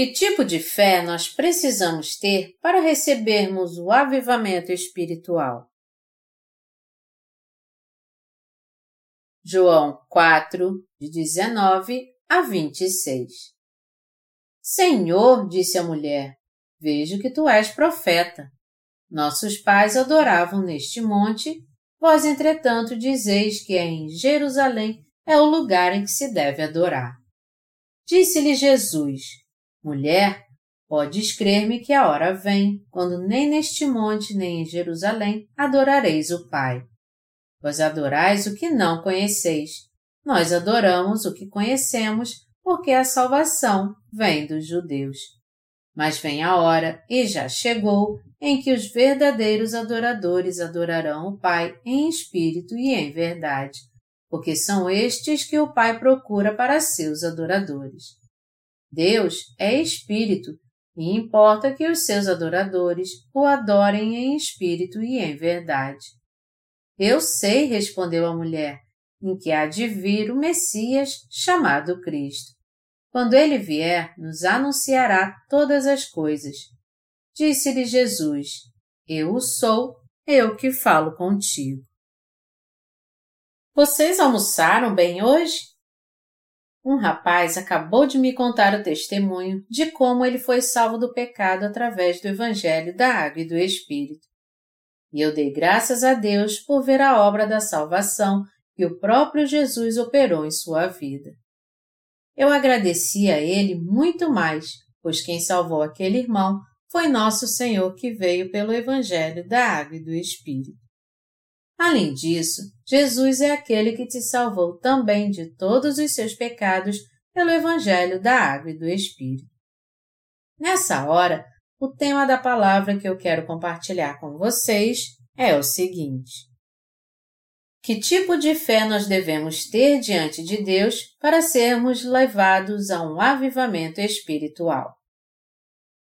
Que tipo de fé nós precisamos ter para recebermos o avivamento espiritual? João 4, de 19 a 26 Senhor, disse a mulher, vejo que tu és profeta. Nossos pais adoravam neste monte, vós, entretanto, dizeis que é em Jerusalém é o lugar em que se deve adorar. Disse-lhe Jesus, Mulher, podes crer-me que a hora vem, quando nem neste monte nem em Jerusalém adorareis o Pai. Vós adorais o que não conheceis. Nós adoramos o que conhecemos, porque a salvação vem dos judeus. Mas vem a hora, e já chegou, em que os verdadeiros adoradores adorarão o Pai em espírito e em verdade, porque são estes que o Pai procura para seus adoradores. Deus é espírito e importa que os seus adoradores o adorem em espírito e em verdade. Eu sei, respondeu a mulher, em que há de vir o Messias chamado Cristo. Quando ele vier, nos anunciará todas as coisas. Disse-lhe Jesus: Eu o sou, eu que falo contigo. Vocês almoçaram bem hoje? Um rapaz acabou de me contar o testemunho de como ele foi salvo do pecado através do Evangelho da Água e do Espírito. E eu dei graças a Deus por ver a obra da salvação que o próprio Jesus operou em sua vida. Eu agradeci a ele muito mais, pois quem salvou aquele irmão foi nosso Senhor que veio pelo Evangelho da Água e do Espírito. Além disso, Jesus é aquele que te salvou também de todos os seus pecados pelo Evangelho da Água e do Espírito. Nessa hora, o tema da palavra que eu quero compartilhar com vocês é o seguinte: Que tipo de fé nós devemos ter diante de Deus para sermos levados a um avivamento espiritual?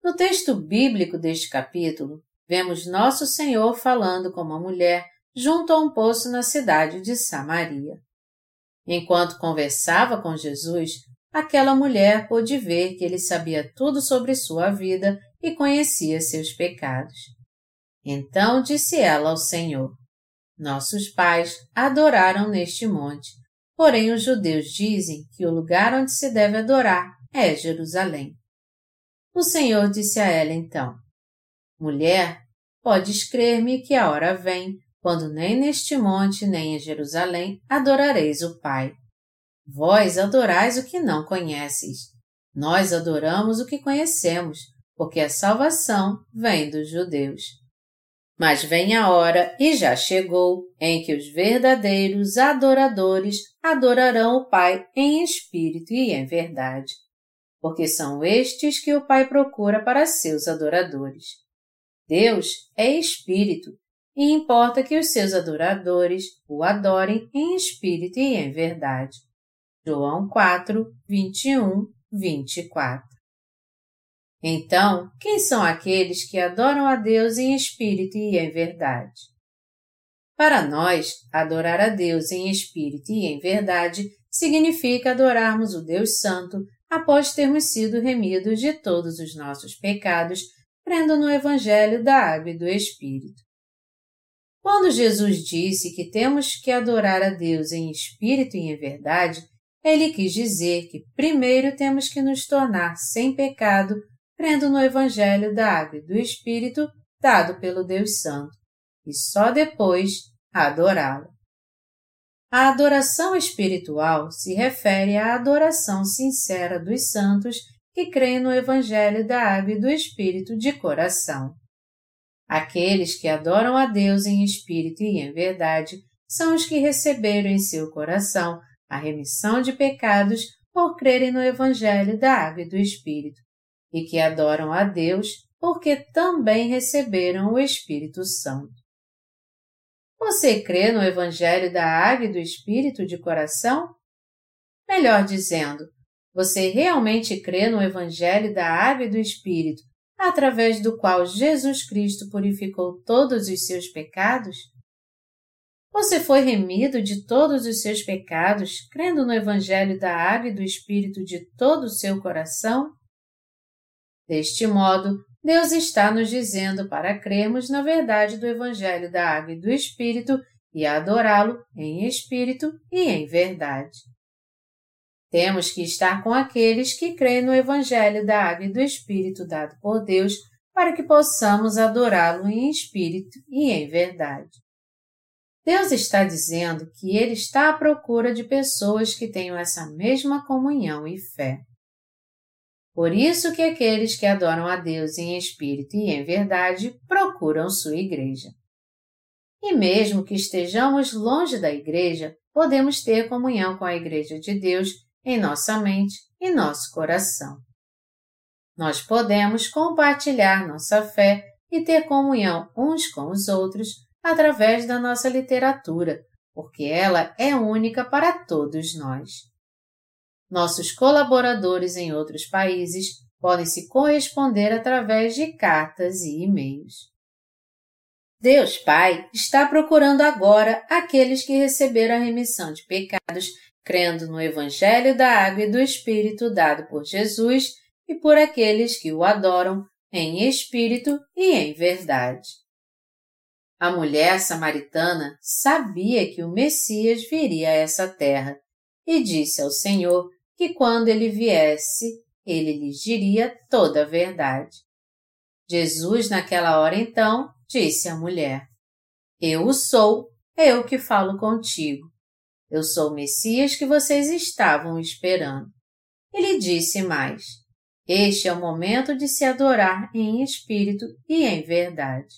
No texto bíblico deste capítulo, vemos Nosso Senhor falando com uma mulher junto a um poço na cidade de Samaria. Enquanto conversava com Jesus, aquela mulher pôde ver que ele sabia tudo sobre sua vida e conhecia seus pecados. Então disse ela ao Senhor: Nossos pais adoraram neste monte, porém os judeus dizem que o lugar onde se deve adorar é Jerusalém. O Senhor disse a ela então: Mulher, podes crer-me que a hora vem quando nem neste monte nem em Jerusalém adorareis o Pai. Vós adorais o que não conheces. Nós adoramos o que conhecemos, porque a salvação vem dos judeus. Mas vem a hora, e já chegou, em que os verdadeiros adoradores adorarão o Pai em espírito e em verdade, porque são estes que o Pai procura para seus adoradores. Deus é espírito e importa que os seus adoradores o adorem em espírito e em verdade. João 4, 21, 24. Então, quem são aqueles que adoram a Deus em espírito e em verdade? Para nós, adorar a Deus em espírito e em verdade significa adorarmos o Deus Santo após termos sido remidos de todos os nossos pecados, crendo no Evangelho da Água e do Espírito. Quando Jesus disse que temos que adorar a Deus em espírito e em verdade, ele quis dizer que primeiro temos que nos tornar sem pecado, crendo no Evangelho da Água e do Espírito dado pelo Deus Santo, e só depois adorá-lo. A adoração espiritual se refere à adoração sincera dos santos que creem no Evangelho da Água e do Espírito de coração. Aqueles que adoram a Deus em espírito e em verdade são os que receberam em seu coração a remissão de pecados por crerem no Evangelho da Água e do Espírito, e que adoram a Deus porque também receberam o Espírito Santo. Você crê no Evangelho da Água e do Espírito de coração? Melhor dizendo, você realmente crê no Evangelho da Água e do Espírito através do qual Jesus Cristo purificou todos os seus pecados? Você foi remido de todos os seus pecados, crendo no Evangelho da Água e do Espírito de todo o seu coração? Deste modo, Deus está nos dizendo para crermos na verdade do Evangelho da Água e do Espírito e adorá-lo em espírito e em verdade. Temos que estar com aqueles que creem no Evangelho da Água e do Espírito dado por Deus para que possamos adorá-lo em espírito e em verdade. Deus está dizendo que Ele está à procura de pessoas que tenham essa mesma comunhão e fé. Por isso que aqueles que adoram a Deus em espírito e em verdade procuram sua igreja. E mesmo que estejamos longe da igreja, podemos ter comunhão com a igreja de Deus em nossa mente e nosso coração. Nós podemos compartilhar nossa fé e ter comunhão uns com os outros através da nossa literatura, porque ela é única para todos nós. Nossos colaboradores em outros países podem se corresponder através de cartas e e-mails. Deus Pai está procurando agora aqueles que receberam a remissão de pecados crendo no Evangelho da Água e do Espírito dado por Jesus e por aqueles que o adoram em espírito e em verdade. A mulher samaritana sabia que o Messias viria a essa terra e disse ao Senhor que quando ele viesse, ele lhes diria toda a verdade. Jesus, naquela hora então, disse à mulher: Eu o sou, eu que falo contigo. Eu sou o Messias que vocês estavam esperando. Ele disse mais: Este é o momento de se adorar em espírito e em verdade.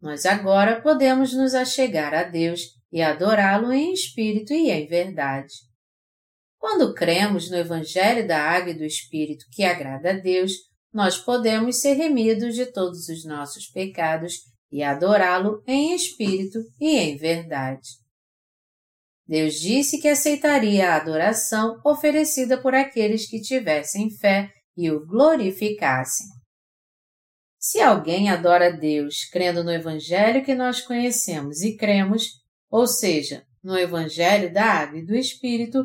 Nós agora podemos nos achegar a Deus e adorá-lo em espírito e em verdade. Quando cremos no Evangelho da Água e do Espírito que agrada a Deus, nós podemos ser remidos de todos os nossos pecados e adorá-lo em espírito e em verdade. Deus disse que aceitaria a adoração oferecida por aqueles que tivessem fé e o glorificassem. Se alguém adora Deus crendo no Evangelho que nós conhecemos e cremos, ou seja, no Evangelho da Água e do Espírito,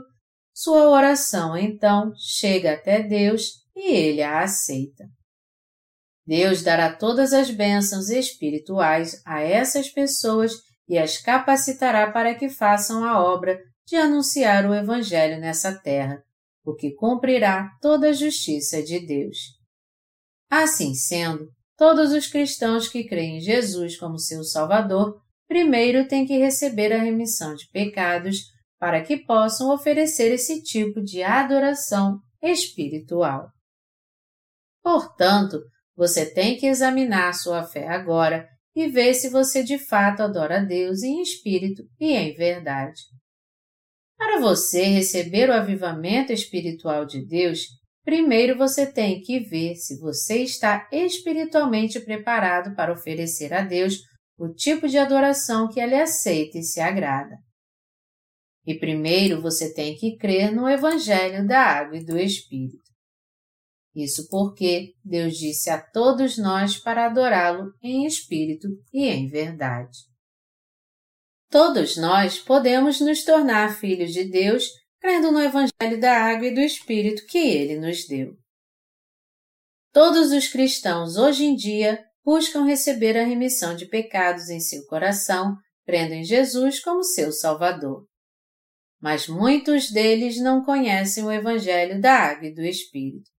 sua oração então chega até Deus e ele a aceita. Deus dará todas as bênçãos espirituais a essas pessoas e as capacitará para que façam a obra de anunciar o Evangelho nessa terra, o que cumprirá toda a justiça de Deus. Assim sendo, todos os cristãos que creem em Jesus como seu Salvador primeiro têm que receber a remissão de pecados para que possam oferecer esse tipo de adoração espiritual. Portanto, você tem que examinar sua fé agora e ver se você de fato adora a Deus em espírito e em verdade. Para você receber o avivamento espiritual de Deus, primeiro você tem que ver se você está espiritualmente preparado para oferecer a Deus o tipo de adoração que Ele aceita e se agrada. E primeiro você tem que crer no Evangelho da Água e do Espírito. Isso porque Deus disse a todos nós para adorá-lo em espírito e em verdade. Todos nós podemos nos tornar filhos de Deus crendo no Evangelho da Água e do Espírito que ele nos deu. Todos os cristãos hoje em dia buscam receber a remissão de pecados em seu coração, crendo em Jesus como seu Salvador. Mas muitos deles não conhecem o Evangelho da Água e do Espírito.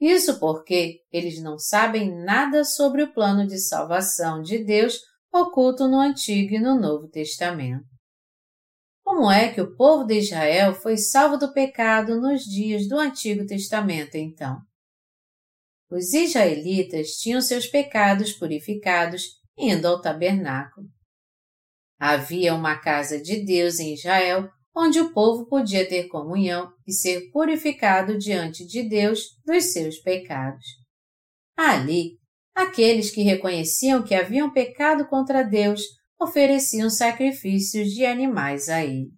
Isso porque eles não sabem nada sobre o plano de salvação de Deus oculto no Antigo e no Novo Testamento. Como é que o povo de Israel foi salvo do pecado nos dias do Antigo Testamento, então? Os israelitas tinham seus pecados purificados indo ao tabernáculo. Havia uma casa de Deus em Israel onde o povo podia ter comunhão e ser purificado diante de Deus dos seus pecados. Ali, aqueles que reconheciam que haviam pecado contra Deus ofereciam sacrifícios de animais a Ele.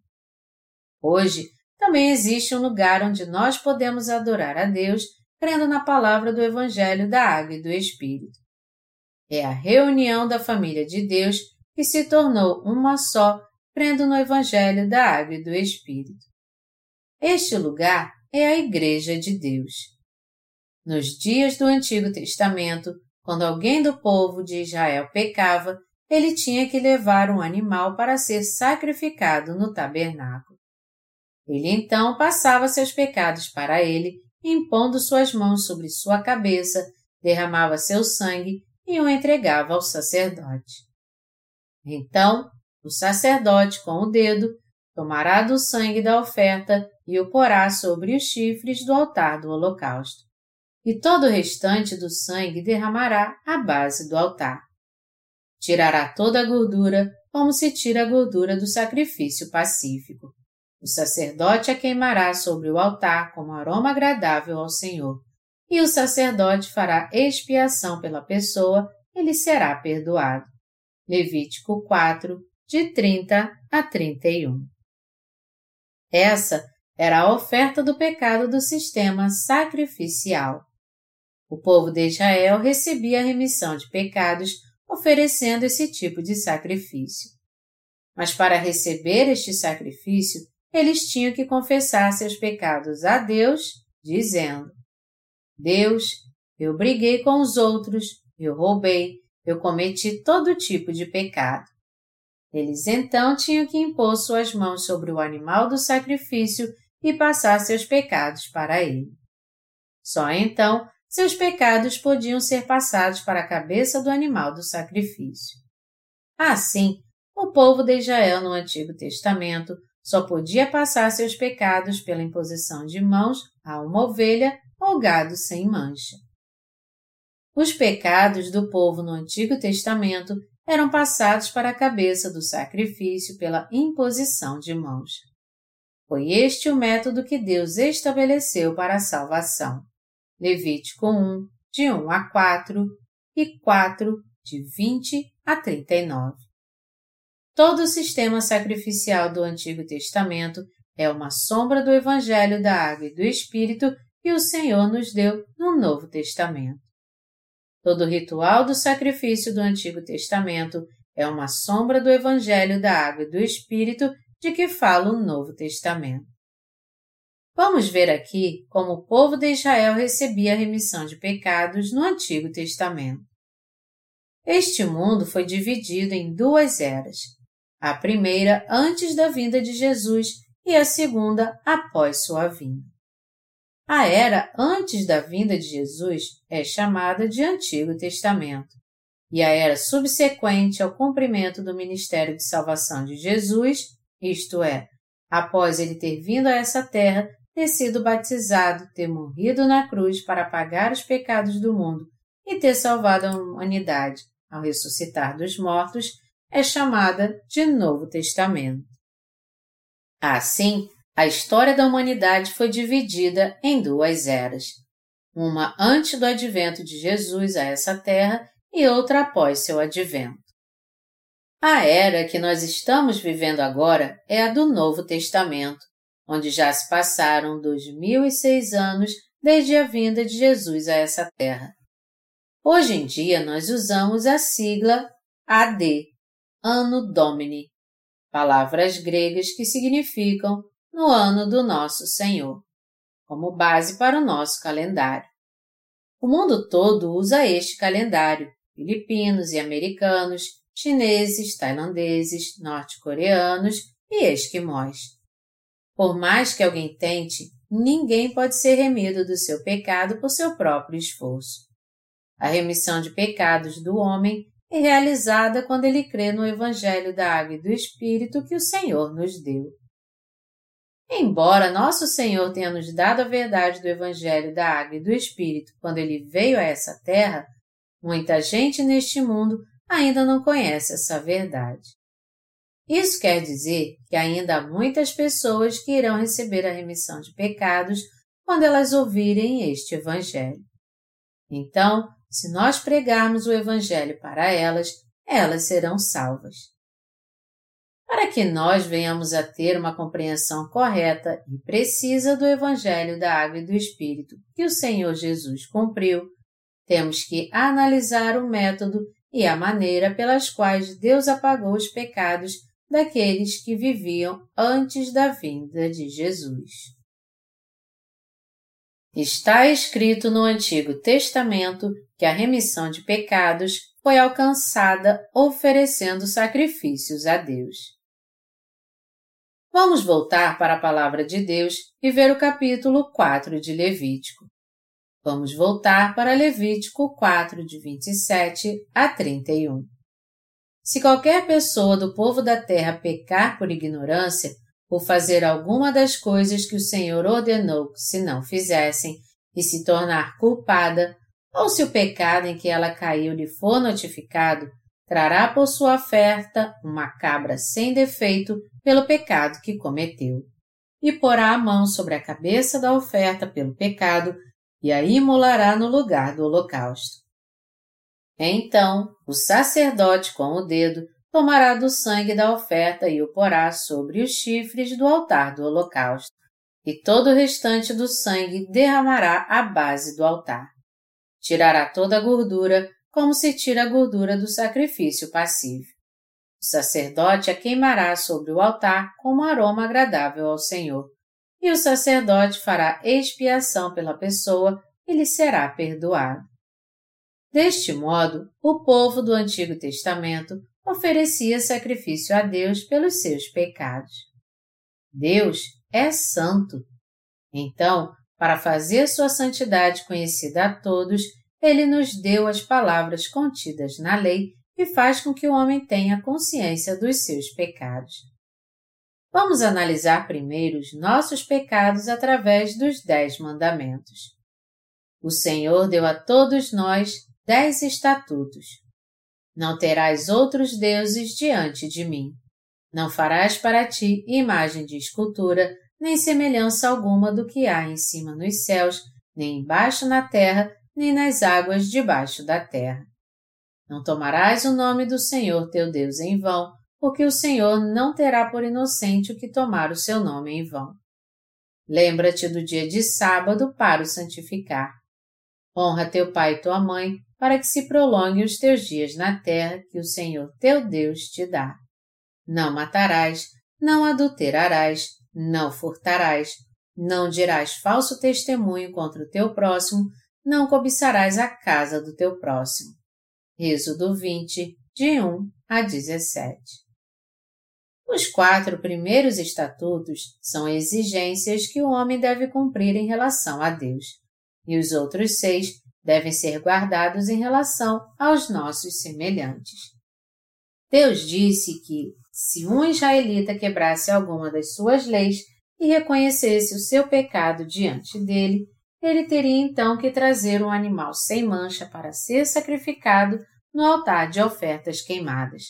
Hoje, também existe um lugar onde nós podemos adorar a Deus crendo na palavra do Evangelho da Água e do Espírito. É a reunião da família de Deus que se tornou uma só crendo no Evangelho da Água e do Espírito. Este lugar é a Igreja de Deus. Nos dias do Antigo Testamento, quando alguém do povo de Israel pecava, ele tinha que levar um animal para ser sacrificado no tabernáculo. Ele então passava seus pecados para ele, impondo suas mãos sobre sua cabeça, derramava seu sangue e o entregava ao sacerdote. Então, o sacerdote, com o dedo, tomará do sangue da oferta e o porá sobre os chifres do altar do holocausto. E todo o restante do sangue derramará à base do altar. Tirará toda a gordura, como se tira a gordura do sacrifício pacífico. O sacerdote a queimará sobre o altar como aroma agradável ao Senhor, e o sacerdote fará expiação pela pessoa, ele será perdoado. Levítico 4, de 30 a 31. Essa era a oferta do pecado do sistema sacrificial. O povo de Israel recebia a remissão de pecados oferecendo esse tipo de sacrifício. Mas para receber este sacrifício, eles tinham que confessar seus pecados a Deus, dizendo: Deus, eu briguei com os outros, eu roubei, eu cometi todo tipo de pecado. Eles então tinham que impor suas mãos sobre o animal do sacrifício e passar seus pecados para ele. Só então seus pecados podiam ser passados para a cabeça do animal do sacrifício. Assim, o povo de Israel no Antigo Testamento só podia passar seus pecados pela imposição de mãos a uma ovelha ou gado sem mancha. Os pecados do povo no Antigo Testamento eram passados para a cabeça do sacrifício pela imposição de mãos. Foi este o método que Deus estabeleceu para a salvação. Levítico 1, de 1 a 4 e 4, de 20 a 39. Todo o sistema sacrificial do Antigo Testamento é uma sombra do Evangelho da Água e do Espírito que o Senhor nos deu no Novo Testamento. Todo ritual do sacrifício do Antigo Testamento é uma sombra do Evangelho da Água e do Espírito de que fala o Novo Testamento. Vamos ver aqui como o povo de Israel recebia a remissão de pecados no Antigo Testamento. Este mundo foi dividido em duas eras. A primeira antes da vinda de Jesus e a segunda após sua vinda. A era antes da vinda de Jesus é chamada de Antigo Testamento, e a era subsequente ao cumprimento do ministério de salvação de Jesus, isto é, após ele ter vindo a essa terra ter sido batizado, ter morrido na cruz para pagar os pecados do mundo e ter salvado a humanidade ao ressuscitar dos mortos, é chamada de Novo Testamento. Assim, a história da humanidade foi dividida em duas eras. Uma antes do advento de Jesus a essa terra e outra após seu advento. A era que nós estamos vivendo agora é a do Novo Testamento, onde já se passaram dois mil e seis anos desde a vinda de Jesus a essa terra. Hoje em dia nós usamos a sigla AD, Anno Domini, palavras gregas que significam no ano do nosso Senhor, como base para o nosso calendário. O mundo todo usa este calendário, filipinos e americanos, chineses, tailandeses, norte-coreanos e esquimós. Por mais que alguém tente, ninguém pode ser remido do seu pecado por seu próprio esforço. A remissão de pecados do homem é realizada quando ele crê no Evangelho da Água e do Espírito que o Senhor nos deu. Embora nosso Senhor tenha nos dado a verdade do Evangelho da Água e do Espírito quando ele veio a essa terra, muita gente neste mundo ainda não conhece essa verdade. Isso quer dizer que ainda há muitas pessoas que irão receber a remissão de pecados quando elas ouvirem este Evangelho. Então, se nós pregarmos o Evangelho para elas, elas serão salvas. Para que nós venhamos a ter uma compreensão correta e precisa do Evangelho da Água e do Espírito que o Senhor Jesus cumpriu, temos que analisar o método e a maneira pelas quais Deus apagou os pecados daqueles que viviam antes da vinda de Jesus. Está escrito no Antigo Testamento que a remissão de pecados foi alcançada oferecendo sacrifícios a Deus. Vamos voltar para a palavra de Deus e ver o capítulo 4 de Levítico. Vamos voltar para Levítico 4, de 27 a 31. Se qualquer pessoa do povo da terra pecar por ignorância, por fazer alguma das coisas que o Senhor ordenou que se não fizessem, e se tornar culpada, ou se o pecado em que ela caiu lhe for notificado, trará por sua oferta uma cabra sem defeito pelo pecado que cometeu, e porá a mão sobre a cabeça da oferta pelo pecado e a imolará no lugar do holocausto. Então, o sacerdote com o dedo tomará do sangue da oferta e o porá sobre os chifres do altar do holocausto, e todo o restante do sangue derramará à base do altar. Tirará toda a gordura, como se tira a gordura do sacrifício passivo. O sacerdote a queimará sobre o altar como aroma agradável ao Senhor, e o sacerdote fará expiação pela pessoa e lhe será perdoado. Deste modo, o povo do Antigo Testamento oferecia sacrifício a Deus pelos seus pecados. Deus é santo. Então, para fazer sua santidade conhecida a todos, ele nos deu as palavras contidas na lei e faz com que o homem tenha consciência dos seus pecados. Vamos analisar primeiro os nossos pecados através dos Dez Mandamentos. O Senhor deu a todos nós dez estatutos. Não terás outros deuses diante de mim. Não farás para ti imagem de escultura, nem semelhança alguma do que há em cima nos céus, nem embaixo na terra, nem nas águas debaixo da terra. Não tomarás o nome do Senhor teu Deus em vão, porque o Senhor não terá por inocente o que tomar o seu nome em vão. Lembra-te do dia de sábado para o santificar. Honra teu pai e tua mãe, para que se prolongue os teus dias na terra que o Senhor teu Deus te dá. Não matarás, não adulterarás, não furtarás, não dirás falso testemunho contra o teu próximo, não cobiçarás a casa do teu próximo. Êxodo 20, de 1 a 17. Os quatro primeiros estatutos são exigências que o homem deve cumprir em relação a Deus, e os outros seis devem ser guardados em relação aos nossos semelhantes. Deus disse que, se um israelita quebrasse alguma das suas leis e reconhecesse o seu pecado diante dele, ele teria então que trazer um animal sem mancha para ser sacrificado no altar de ofertas queimadas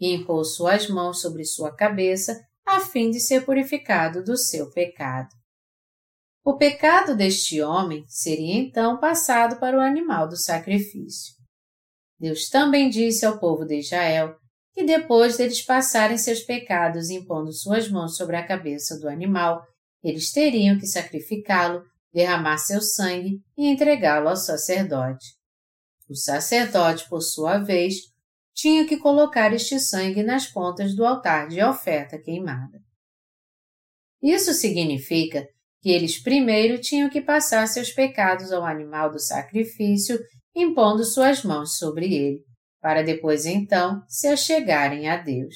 e impor suas mãos sobre sua cabeça a fim de ser purificado do seu pecado. O pecado deste homem seria então passado para o animal do sacrifício. Deus também disse ao povo de Israel que depois deles passarem seus pecados impondo suas mãos sobre a cabeça do animal, eles teriam que sacrificá-lo, derramar seu sangue e entregá-lo ao sacerdote. O sacerdote, por sua vez, tinha que colocar este sangue nas pontas do altar de oferta queimada. Isso significa que eles primeiro tinham que passar seus pecados ao animal do sacrifício, impondo suas mãos sobre ele, para depois então se achegarem a Deus.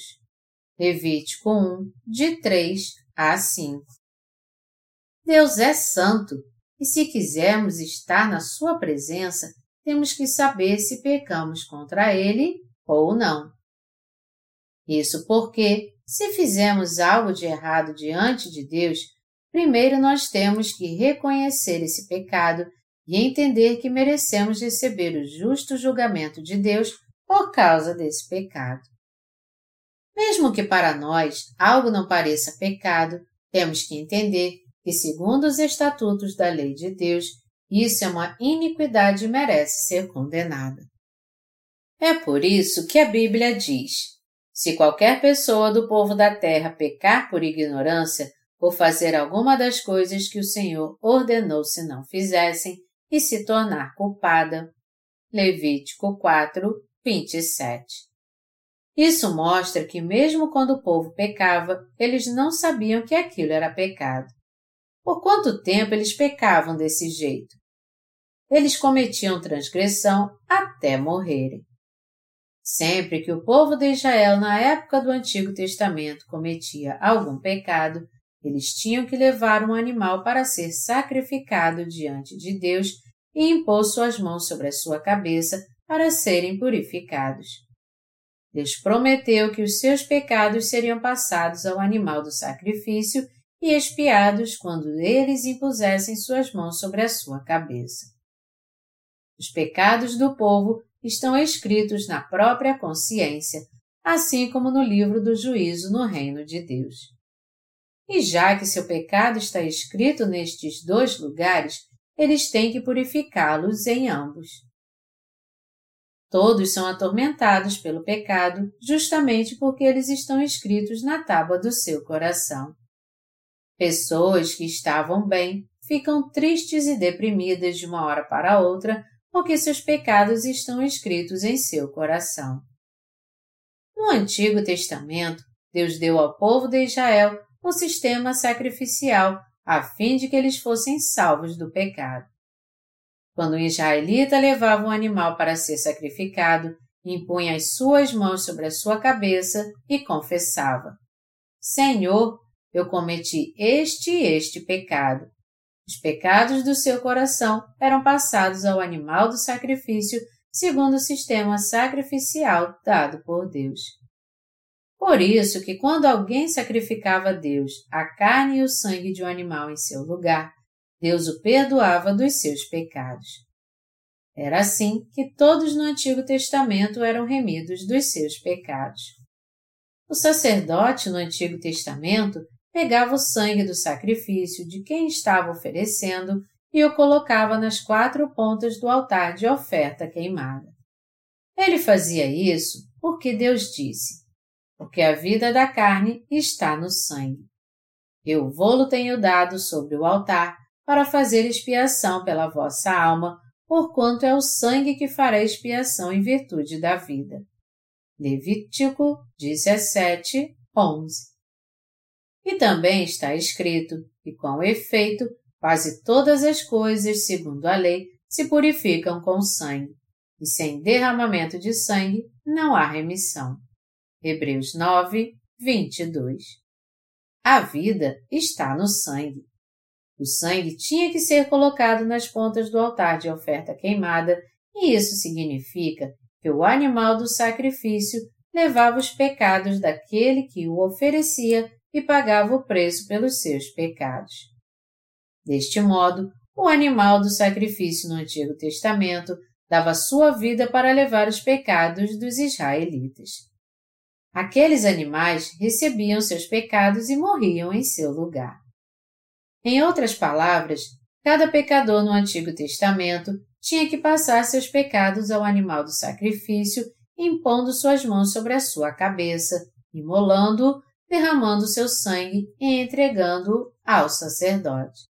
Levítico 1, de 3 a 5. Deus é santo, e se quisermos estar na Sua presença, temos que saber se pecamos contra Ele ou não. Isso porque, se fizermos algo de errado diante de Deus, primeiro nós temos que reconhecer esse pecado e entender que merecemos receber o justo julgamento de Deus por causa desse pecado. Mesmo que para nós algo não pareça pecado, temos que entender que, segundo os estatutos da lei de Deus, isso é uma iniquidade e merece ser condenada. É por isso que a Bíblia diz: se qualquer pessoa do povo da terra pecar por ignorância, por fazer alguma das coisas que o Senhor ordenou se não fizessem, e se tornar culpada. Levítico 4, 27. Isso mostra que, mesmo quando o povo pecava, eles não sabiam que aquilo era pecado. Por quanto tempo eles pecavam desse jeito. Eles cometiam transgressão até morrerem. Sempre que o povo de Israel, na época do Antigo Testamento, cometia algum pecado, eles tinham que levar um animal para ser sacrificado diante de Deus e impor suas mãos sobre a sua cabeça para serem purificados. Deus prometeu que os seus pecados seriam passados ao animal do sacrifício e expiados quando eles impusessem suas mãos sobre a sua cabeça. Os pecados do povo estão escritos na própria consciência, assim como no livro do juízo no reino de Deus. E já que seu pecado está escrito nestes dois lugares, eles têm que purificá-los em ambos. Todos são atormentados pelo pecado justamente porque eles estão escritos na tábua do seu coração. Pessoas que estavam bem ficam tristes e deprimidas de uma hora para outra porque seus pecados estão escritos em seu coração. No Antigo Testamento, Deus deu ao povo de Israel o sistema sacrificial a fim de que eles fossem salvos do pecado. Quando o israelita levava um animal para ser sacrificado, impunha as suas mãos sobre a sua cabeça e confessava: Senhor, eu cometi este e este pecado. Os pecados do seu coração eram passados ao animal do sacrifício segundo o sistema sacrificial dado por Deus. Por isso que quando alguém sacrificava a Deus a carne e o sangue de um animal em seu lugar, Deus o perdoava dos seus pecados. Era assim que todos no Antigo Testamento eram remidos dos seus pecados. O sacerdote no Antigo Testamento pegava o sangue do sacrifício de quem estava oferecendo e o colocava nas quatro pontas do altar de oferta queimada. Ele fazia isso porque Deus disse: Porque a vida da carne está no sangue. Eu vou-lo tenho dado sobre o altar para fazer expiação pela vossa alma, porquanto é o sangue que fará expiação em virtude da vida. Levítico 17, 11 E também está escrito que, com efeito, quase todas as coisas, segundo a lei, se purificam com sangue, e sem derramamento de sangue não há remissão. Hebreus 9, 22 A vida está no sangue. O sangue tinha que ser colocado nas pontas do altar de oferta queimada, e isso significa que o animal do sacrifício levava os pecados daquele que o oferecia e pagava o preço pelos seus pecados. Deste modo, o animal do sacrifício no Antigo Testamento dava sua vida para levar os pecados dos israelitas. Aqueles animais recebiam seus pecados e morriam em seu lugar. Em outras palavras, cada pecador no Antigo Testamento tinha que passar seus pecados ao animal do sacrifício, impondo suas mãos sobre a sua cabeça, imolando-o, derramando seu sangue e entregando-o ao sacerdote.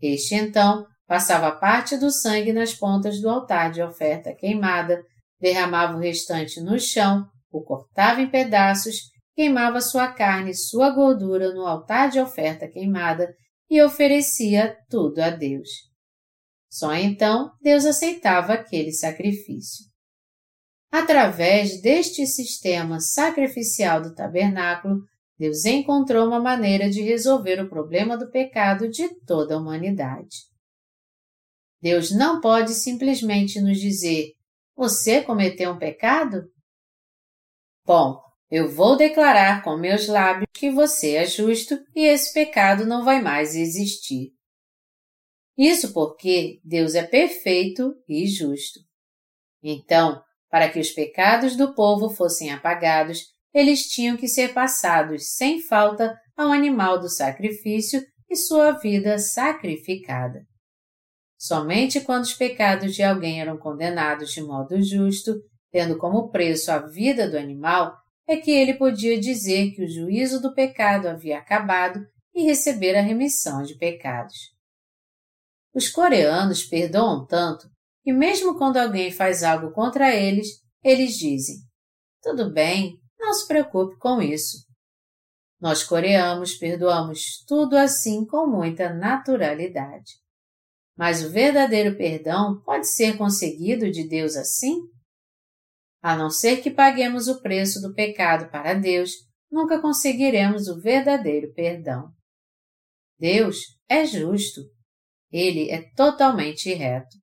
Este então passava parte do sangue nas pontas do altar de oferta queimada, derramava o restante no chão, o cortava em pedaços, queimava sua carne e sua gordura no altar de oferta queimada e oferecia tudo a Deus. Só então Deus aceitava aquele sacrifício. Através deste sistema sacrificial do tabernáculo, Deus encontrou uma maneira de resolver o problema do pecado de toda a humanidade. Deus não pode simplesmente nos dizer: Você cometeu um pecado? Bom, eu vou declarar com meus lábios que você é justo e esse pecado não vai mais existir. Isso porque Deus é perfeito e justo. Então, para que os pecados do povo fossem apagados, eles tinham que ser passados sem falta ao animal do sacrifício e sua vida sacrificada. Somente quando os pecados de alguém eram condenados de modo justo, tendo como preço a vida do animal, é que ele podia dizer que o juízo do pecado havia acabado e receber a remissão de pecados. Os coreanos perdoam tanto que, mesmo quando alguém faz algo contra eles, eles dizem: Tudo bem, não se preocupe com isso. Nós coreamos, perdoamos tudo assim com muita naturalidade. Mas o verdadeiro perdão pode ser conseguido de Deus assim? A não ser que paguemos o preço do pecado para Deus, nunca conseguiremos o verdadeiro perdão. Deus é justo. Ele é totalmente reto.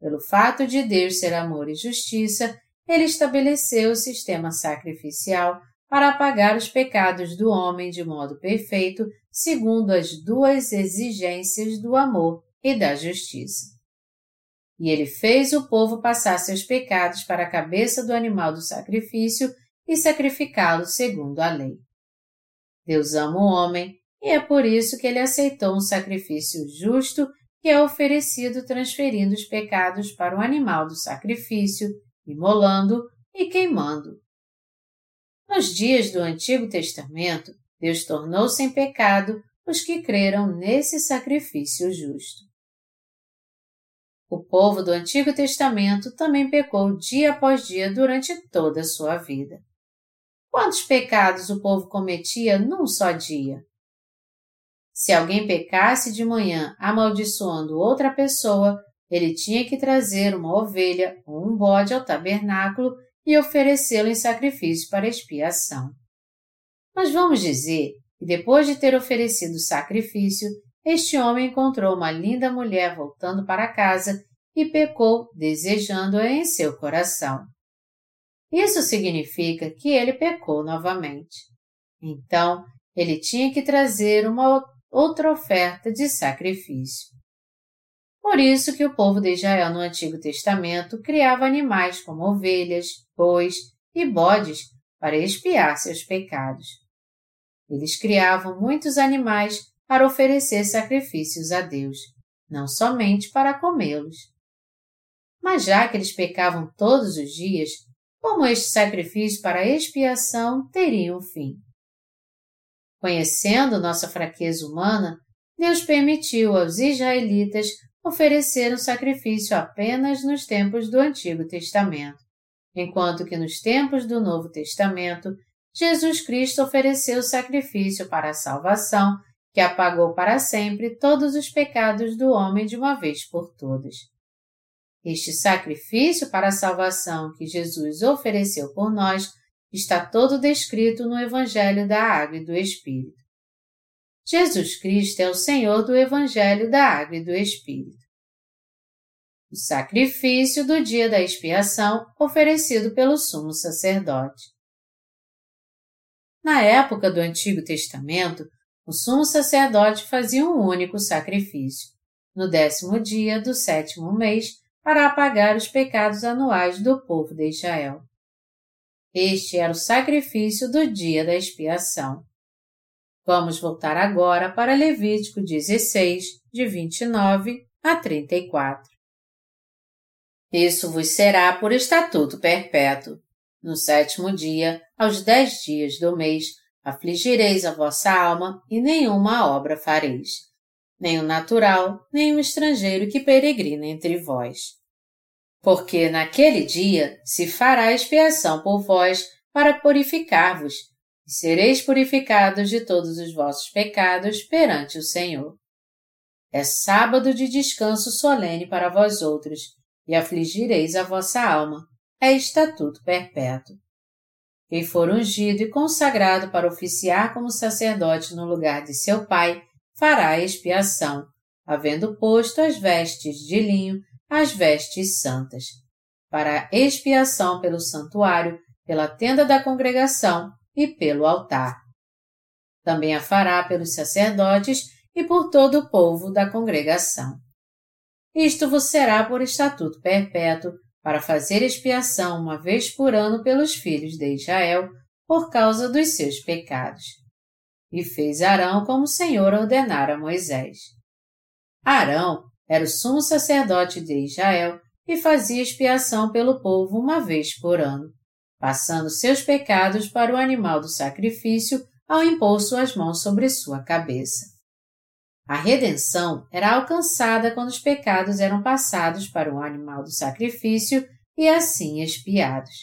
Pelo fato de Deus ser amor e justiça, ele estabeleceu o sistema sacrificial para apagar os pecados do homem de modo perfeito, segundo as duas exigências do amor e da justiça. E ele fez o povo passar seus pecados para a cabeça do animal do sacrifício e sacrificá-lo segundo a lei. Deus ama o homem e é por isso que ele aceitou um sacrifício justo que é oferecido transferindo os pecados para o animal do sacrifício, imolando e queimando. Nos dias do Antigo Testamento, Deus tornou sem pecado os que creram nesse sacrifício justo. O povo do Antigo Testamento também pecou dia após dia durante toda a sua vida. Quantos pecados o povo cometia num só dia? Se alguém pecasse de manhã amaldiçoando outra pessoa, ele tinha que trazer uma ovelha ou um bode ao tabernáculo e oferecê-lo em sacrifício para expiação. Mas vamos dizer que depois de ter oferecido o sacrifício, este homem encontrou uma linda mulher voltando para casa e pecou, desejando-a em seu coração. Isso significa que ele pecou novamente. Então, ele tinha que trazer uma outra oferta de sacrifício. Por isso que o povo de Israel no Antigo Testamento criava animais como ovelhas, bois e bodes para expiar seus pecados. Eles criavam muitos animais para oferecer sacrifícios a Deus, não somente para comê-los. Mas já que eles pecavam todos os dias, como este sacrifício para expiação teria um fim? Conhecendo nossa fraqueza humana, Deus permitiu aos israelitas oferecer um sacrifício apenas nos tempos do Antigo Testamento, enquanto que nos tempos do Novo Testamento, Jesus Cristo ofereceu sacrifício para a salvação que apagou para sempre todos os pecados do homem de uma vez por todas. Este sacrifício para a salvação que Jesus ofereceu por nós está todo descrito no Evangelho da Água e do Espírito. Jesus Cristo é o Senhor do Evangelho da Água e do Espírito. O sacrifício do dia da expiação oferecido pelo sumo sacerdote. Na época do Antigo Testamento, o sumo sacerdote fazia um único sacrifício, no décimo dia do sétimo mês, para apagar os pecados anuais do povo de Israel. Este era o sacrifício do dia da expiação. Vamos voltar agora para Levítico 16, de 29 a 34. Isso vos será por estatuto perpétuo. No sétimo dia, aos dez dias do mês, afligireis a vossa alma e nenhuma obra fareis, nem o natural, nem o estrangeiro que peregrina entre vós porque naquele dia se fará expiação por vós para purificar-vos, e sereis purificados de todos os vossos pecados perante o Senhor. É sábado de descanso solene para vós outros, e afligireis a vossa alma. É estatuto perpétuo. Quem for ungido e consagrado para oficiar como sacerdote no lugar de seu pai, fará expiação, havendo posto as vestes de linho as vestes santas, para expiação pelo santuário, pela tenda da congregação e pelo altar. Também a fará pelos sacerdotes e por todo o povo da congregação. Isto vos será por estatuto perpétuo, para fazer expiação uma vez por ano pelos filhos de Israel, por causa dos seus pecados. E fez Arão como o Senhor ordenara a Moisés. Arão era o sumo sacerdote de Israel e fazia expiação pelo povo uma vez por ano, passando seus pecados para o animal do sacrifício ao impor suas mãos sobre sua cabeça. A redenção era alcançada quando os pecados eram passados para o animal do sacrifício e assim expiados.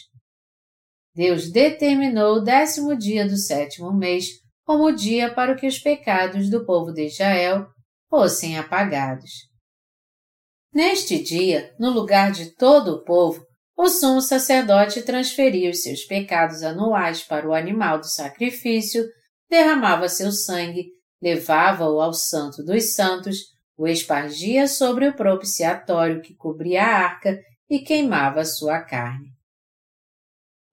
Deus determinou o décimo dia do sétimo mês como dia para que os pecados do povo de Israel fossem apagados. Neste dia, no lugar de todo o povo, o sumo sacerdote transferia os seus pecados anuais para o animal do sacrifício, derramava seu sangue, levava-o ao Santo dos Santos, o espargia sobre o propiciatório que cobria a arca e queimava sua carne.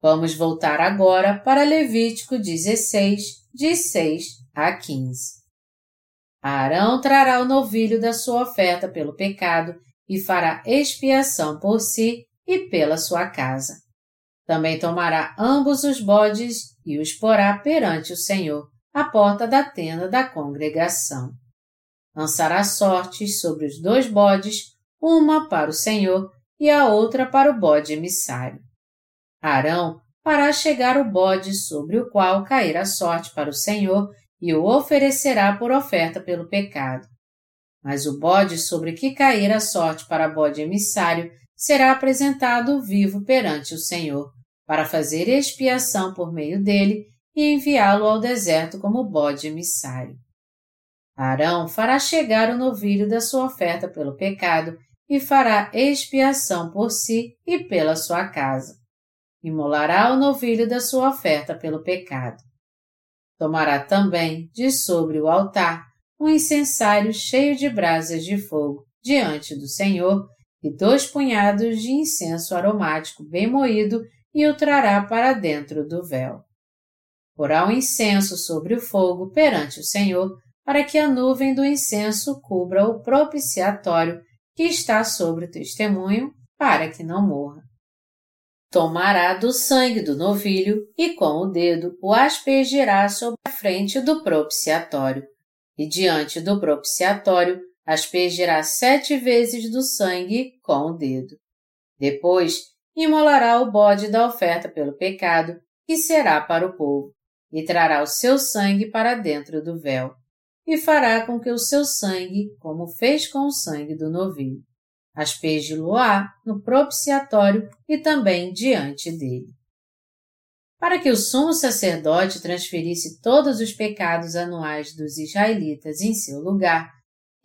Vamos voltar agora para Levítico 16, de 6 a 15. Arão trará o novilho da sua oferta pelo pecado e fará expiação por si e pela sua casa. Também tomará ambos os bodes e os porá perante o Senhor, à porta da tenda da congregação. Lançará sortes sobre os dois bodes, uma para o Senhor e a outra para o bode emissário. Arão fará chegar o bode sobre o qual cair a sorte para o Senhor e o oferecerá por oferta pelo pecado. Mas o bode sobre que cair a sorte para bode emissário será apresentado vivo perante o Senhor, para fazer expiação por meio dele e enviá-lo ao deserto como bode emissário. Arão fará chegar o novilho da sua oferta pelo pecado e fará expiação por si e pela sua casa. Imolará o novilho da sua oferta pelo pecado. Tomará também, de sobre o altar, um incensário cheio de brasas de fogo diante do Senhor e dois punhados de incenso aromático bem moído e o trará para dentro do véu. Porá o incenso sobre o fogo perante o Senhor, para que a nuvem do incenso cubra o propiciatório que está sobre o testemunho, para que não morra. Tomará do sangue do novilho e com o dedo o aspergirá sobre a frente do propiciatório, e diante do propiciatório aspergirá sete vezes do sangue com o dedo. Depois, imolará o bode da oferta pelo pecado, que será para o povo, e trará o seu sangue para dentro do véu, e fará com que o seu sangue, como fez com o sangue do novilho, asperge-lo-á no propiciatório e também diante dele. Para que o sumo sacerdote transferisse todos os pecados anuais dos israelitas em seu lugar,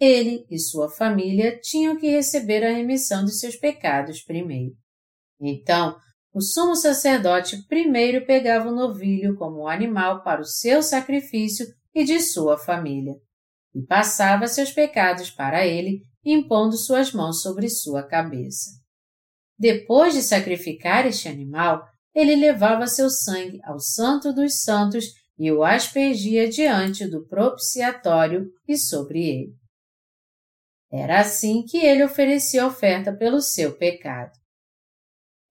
ele e sua família tinham que receber a remissão de seus pecados primeiro. Então, o sumo sacerdote primeiro pegava o novilho como animal para o seu sacrifício e de sua família, e passava seus pecados para ele, impondo suas mãos sobre sua cabeça. Depois de sacrificar este animal, ele levava seu sangue ao Santo dos Santos e o aspergia diante do propiciatório e sobre ele. Era assim que ele oferecia oferta pelo seu pecado.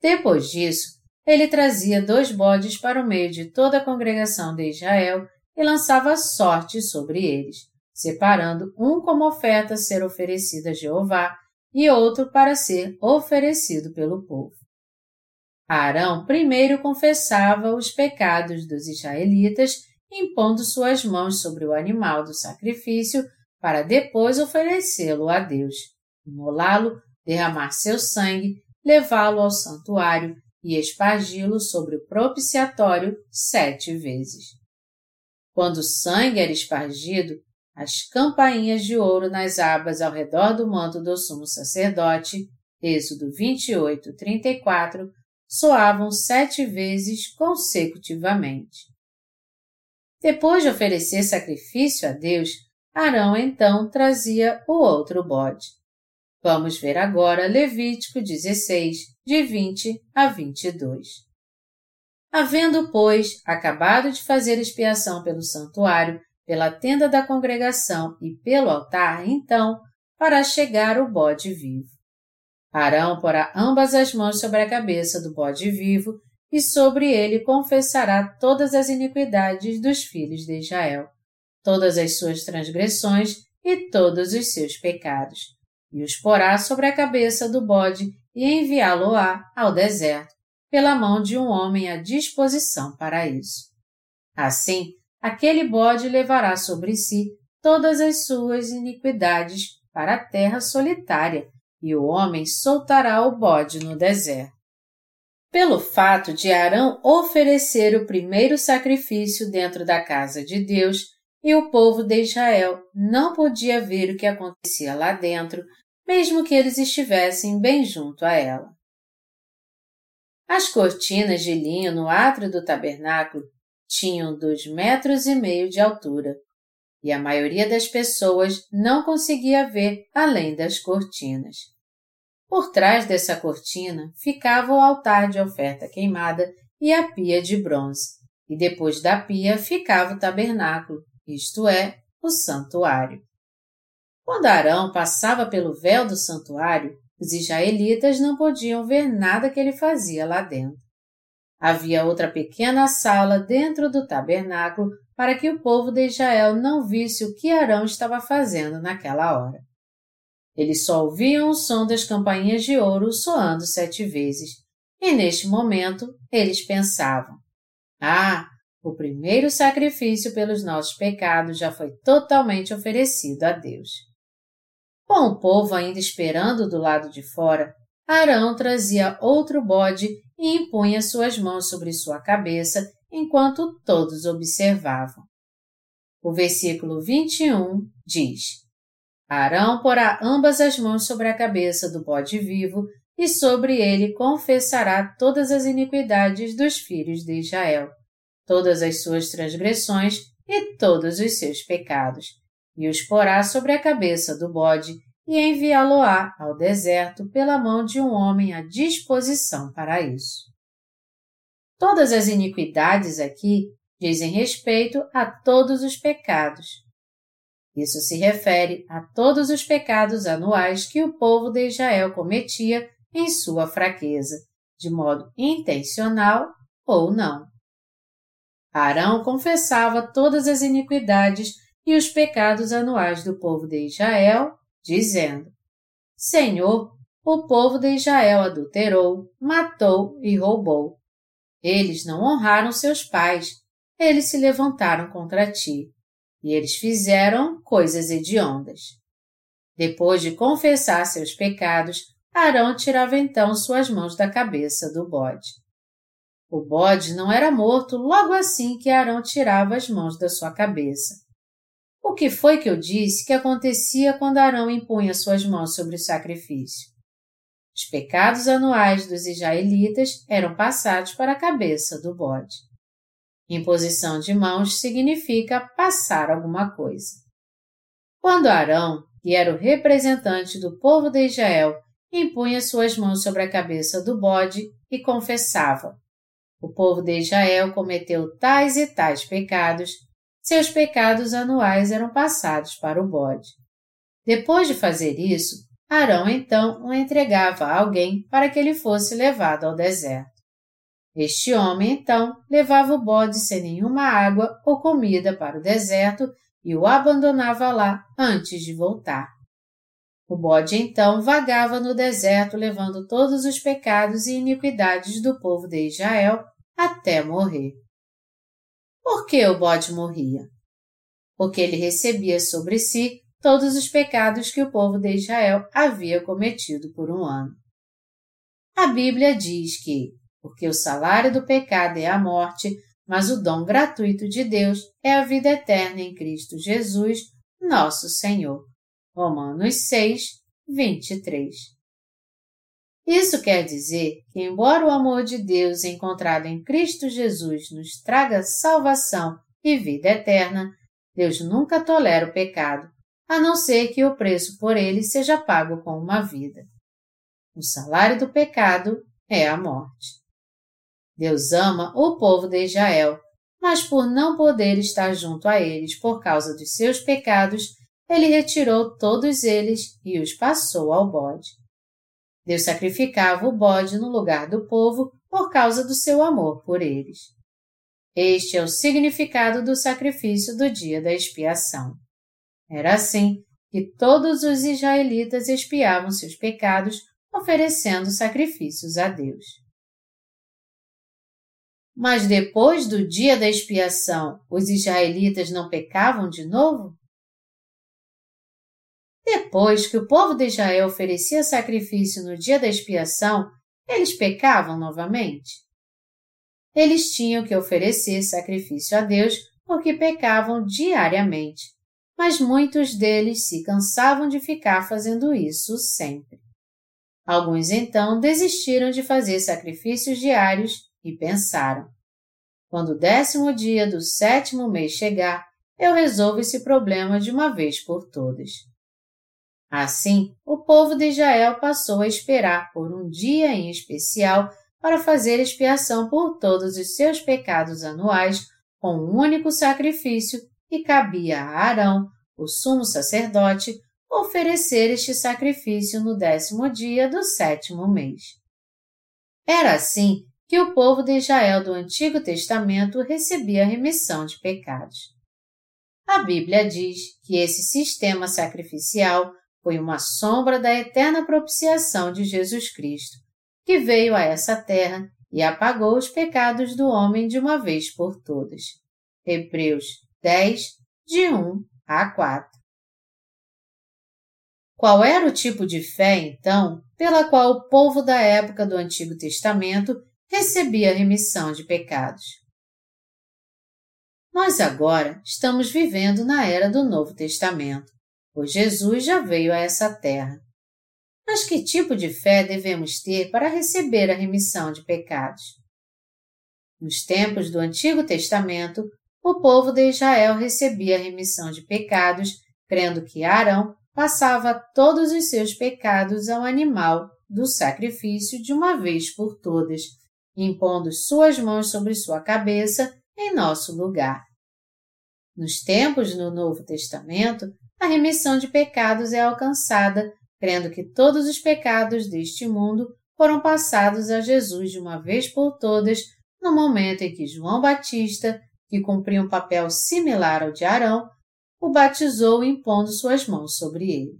Depois disso, ele trazia dois bodes para o meio de toda a congregação de Israel e lançava sorte sobre eles, separando um como oferta a ser oferecida a Jeová e outro para ser oferecido pelo povo. Arão primeiro confessava os pecados dos israelitas, impondo suas mãos sobre o animal do sacrifício para depois oferecê-lo a Deus, imolá-lo, derramar seu sangue, levá-lo ao santuário e espargi-lo sobre o propiciatório sete vezes. Quando o sangue era espargido, as campainhas de ouro nas abas ao redor do manto do sumo sacerdote, Êxodo 28, 34, soavam sete vezes consecutivamente. Depois de oferecer sacrifício a Deus, Arão então trazia o outro bode. Vamos ver agora Levítico 16, de 20 a 22. Havendo, pois, acabado de fazer expiação pelo santuário, pela tenda da congregação e pelo altar, então, para chegar o bode vivo. Arão porá ambas as mãos sobre a cabeça do bode vivo e sobre ele confessará todas as iniquidades dos filhos de Israel todas as suas transgressões e todos os seus pecados, e os porá sobre a cabeça do bode e enviá-lo-á ao deserto, pela mão de um homem à disposição para isso. Assim, aquele bode levará sobre si todas as suas iniquidades para a terra solitária, e o homem soltará o bode no deserto. Pelo fato de Arão oferecer o primeiro sacrifício dentro da casa de Deus, e o povo de Israel não podia ver o que acontecia lá dentro, mesmo que eles estivessem bem junto a ela. As cortinas de linho no átrio do tabernáculo tinham dois metros e meio de altura, e a maioria das pessoas não conseguia ver além das cortinas. Por trás dessa cortina ficava o altar de oferta queimada e a pia de bronze, e depois da pia ficava o tabernáculo, isto é, o santuário. Quando Arão passava pelo véu do santuário, os israelitas não podiam ver nada que ele fazia lá dentro. Havia outra pequena sala dentro do tabernáculo para que o povo de Israel não visse o que Arão estava fazendo naquela hora. Eles só ouviam o som das campainhas de ouro soando sete vezes, e neste momento eles pensavam: Ah, o primeiro sacrifício pelos nossos pecados já foi totalmente oferecido a Deus. Com o povo ainda esperando do lado de fora, Arão trazia outro bode e impunha suas mãos sobre sua cabeça enquanto todos observavam. O versículo 21 diz: Arão porá ambas as mãos sobre a cabeça do bode vivo e sobre ele confessará todas as iniquidades dos filhos de Israel, todas as suas transgressões e todos os seus pecados, e os porá sobre a cabeça do bode e enviá-lo-á ao deserto pela mão de um homem à disposição para isso. Todas as iniquidades aqui dizem respeito a todos os pecados. Isso se refere a todos os pecados anuais que o povo de Israel cometia em sua fraqueza, de modo intencional ou não. Arão confessava todas as iniquidades e os pecados anuais do povo de Israel dizendo: Senhor, o povo de Israel adulterou, matou e roubou. Eles não honraram seus pais, eles se levantaram contra ti, e eles fizeram coisas hediondas. Depois de confessar seus pecados, Arão tirava então suas mãos da cabeça do bode. O bode não era morto logo assim que Arão tirava as mãos da sua cabeça. O que foi que eu disse que acontecia quando Arão impunha suas mãos sobre o sacrifício? Os pecados anuais dos israelitas eram passados para a cabeça do bode. Imposição de mãos significa passar alguma coisa. Quando Arão, que era o representante do povo de Israel, impunha suas mãos sobre a cabeça do bode e confessava: O povo de Israel cometeu tais e tais pecados seus pecados anuais eram passados para o bode. Depois de fazer isso, Arão então o entregava a alguém para que ele fosse levado ao deserto. Este homem então levava o bode sem nenhuma água ou comida para o deserto e o abandonava lá antes de voltar. O bode então vagava no deserto levando todos os pecados e iniquidades do povo de Israel até morrer. Por que o bode morria? Porque ele recebia sobre si todos os pecados que o povo de Israel havia cometido por um ano. A Bíblia diz que, porque o salário do pecado é a morte, mas o dom gratuito de Deus é a vida eterna em Cristo Jesus, nosso Senhor. Romanos 6, 23. Isso quer dizer que, embora o amor de Deus encontrado em Cristo Jesus nos traga salvação e vida eterna, Deus nunca tolera o pecado, a não ser que o preço por ele seja pago com uma vida. O salário do pecado é a morte. Deus ama o povo de Israel, mas por não poder estar junto a eles por causa dos seus pecados, ele retirou todos eles e os passou ao bode. Deus sacrificava o bode no lugar do povo por causa do seu amor por eles. Este é o significado do sacrifício do dia da expiação. Era assim que todos os israelitas expiavam seus pecados oferecendo sacrifícios a Deus. Mas depois do dia da expiação, os israelitas não pecavam de novo? Depois que o povo de Israel oferecia sacrifício no dia da expiação, eles pecavam novamente? Eles tinham que oferecer sacrifício a Deus porque pecavam diariamente, mas muitos deles se cansavam de ficar fazendo isso sempre. Alguns então desistiram de fazer sacrifícios diários e pensaram: quando o décimo dia do sétimo mês chegar, eu resolvo esse problema de uma vez por todas. Assim, o povo de Israel passou a esperar por um dia em especial para fazer expiação por todos os seus pecados anuais com um único sacrifício e cabia a Arão, o sumo sacerdote, oferecer este sacrifício no décimo dia do sétimo mês. Era assim que o povo de Israel do Antigo Testamento recebia remissão de pecados. A Bíblia diz que esse sistema sacrificial foi uma sombra da eterna propiciação de Jesus Cristo, que veio a essa terra e apagou os pecados do homem de uma vez por todas. Hebreus 10, de 1 a 4. Qual era o tipo de fé, então, pela qual o povo da época do Antigo Testamento recebia remissão de pecados? Nós agora estamos vivendo na era do Novo Testamento, pois Jesus já veio a essa terra. Mas que tipo de fé devemos ter para receber a remissão de pecados? Nos tempos do Antigo Testamento, o povo de Israel recebia a remissão de pecados, crendo que Arão passava todos os seus pecados ao animal do sacrifício de uma vez por todas, impondo suas mãos sobre sua cabeça em nosso lugar. Nos tempos do Novo Testamento, a remissão de pecados é alcançada, crendo que todos os pecados deste mundo foram passados a Jesus de uma vez por todas no momento em que João Batista, que cumpria um papel similar ao de Arão, o batizou impondo suas mãos sobre ele.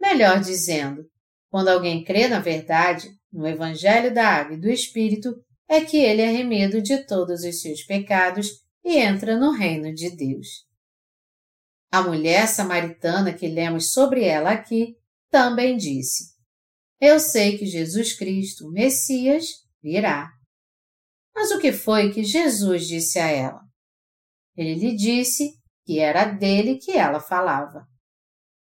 Melhor dizendo, quando alguém crê na verdade, no Evangelho da Água e do Espírito, é que ele é remido de todos os seus pecados e entra no reino de Deus. A mulher samaritana que lemos sobre ela aqui também disse: Eu sei que Jesus Cristo, o Messias, virá. Mas o que foi que Jesus disse a ela? Ele lhe disse que era dele que ela falava.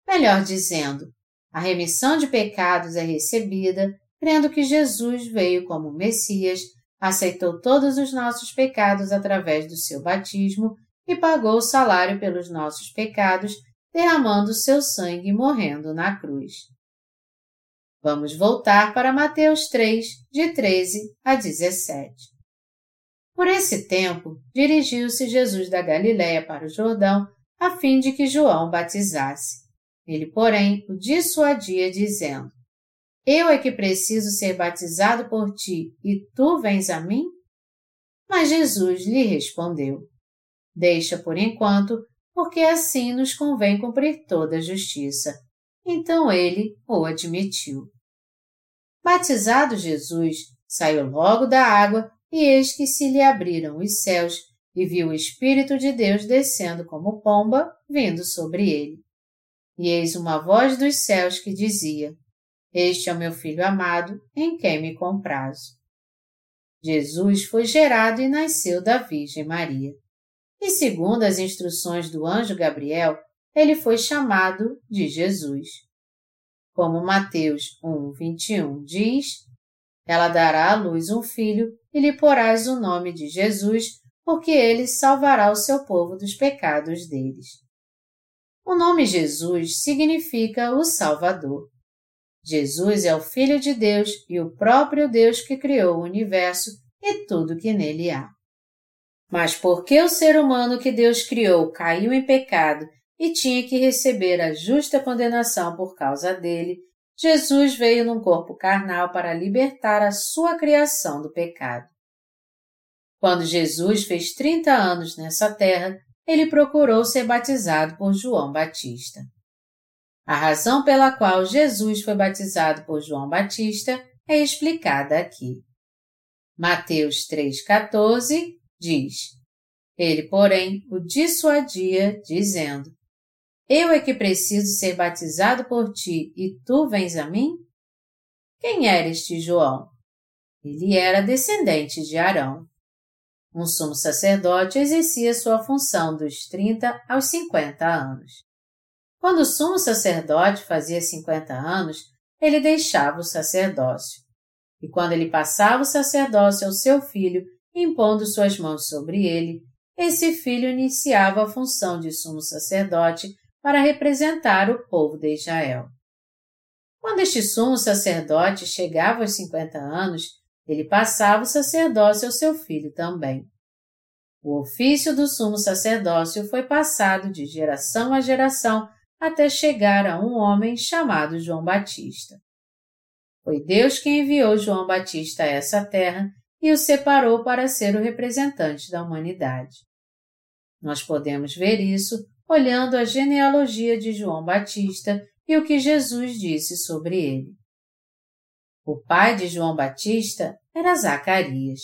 Melhor dizendo, a remissão de pecados é recebida crendo que Jesus veio como Messias, aceitou todos os nossos pecados através do seu batismo e pagou o salário pelos nossos pecados, derramando seu sangue e morrendo na cruz. Vamos voltar para Mateus 3, de 13 a 17. Por esse tempo, dirigiu-se Jesus da Galiléia para o Jordão, a fim de que João batizasse. Ele, porém, o dissuadia, dizendo: Eu é que preciso ser batizado por ti, e tu vens a mim? Mas Jesus lhe respondeu: Deixa por enquanto, porque assim nos convém cumprir toda a justiça. Então ele o admitiu. Batizado Jesus, saiu logo da água e eis que se lhe abriram os céus, e viu o Espírito de Deus descendo como pomba, vindo sobre ele. E eis uma voz dos céus que dizia: Este é o meu filho amado, em quem me comprazo. Jesus foi gerado e nasceu da Virgem Maria. E segundo as instruções do anjo Gabriel, ele foi chamado de Jesus. Como Mateus 1, 21 diz, ela dará à luz um filho e lhe porás o nome de Jesus, porque ele salvará o seu povo dos pecados deles. O nome Jesus significa o Salvador. Jesus é o Filho de Deus e o próprio Deus que criou o universo e tudo que nele há. Mas porque o ser humano que Deus criou caiu em pecado e tinha que receber a justa condenação por causa dele, Jesus veio num corpo carnal para libertar a sua criação do pecado. Quando Jesus fez 30 anos nessa terra, ele procurou ser batizado por João Batista. A razão pela qual Jesus foi batizado por João Batista é explicada aqui. Mateus 3,14 diz: Ele, porém, o dissuadia, dizendo: eu é que preciso ser batizado por ti e tu vens a mim? Quem era este João? Ele era descendente de Arão. Um sumo sacerdote exercia sua função dos 30 aos 50 anos. Quando o sumo sacerdote fazia 50 anos, ele deixava o sacerdócio. E quando ele passava o sacerdócio ao seu filho, impondo suas mãos sobre ele, esse filho iniciava a função de sumo sacerdote para representar o povo de Israel. Quando este sumo sacerdote chegava aos 50 anos, ele passava o sacerdócio ao seu filho também. O ofício do sumo sacerdócio foi passado de geração a geração até chegar a um homem chamado João Batista. Foi Deus quem enviou João Batista a essa terra e o separou para ser o representante da humanidade. Nós podemos ver isso olhando a genealogia de João Batista e o que Jesus disse sobre ele. O pai de João Batista era Zacarias.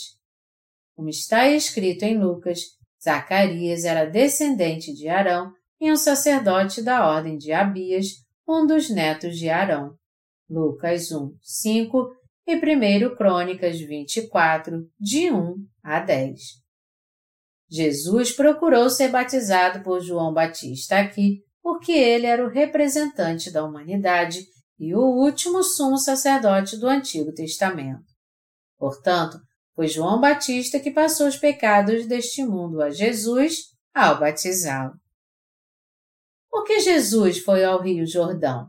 Como está escrito em Lucas, Zacarias era descendente de Arão e um sacerdote da ordem de Abias, um dos netos de Arão. Lucas 1, 5 e 1 Crônicas 24, de 1 a 10. Jesus procurou ser batizado por João Batista aqui porque ele era o representante da humanidade e o último sumo sacerdote do Antigo Testamento. Portanto, foi João Batista que passou os pecados deste mundo a Jesus ao batizá-lo. Por que Jesus foi ao Rio Jordão?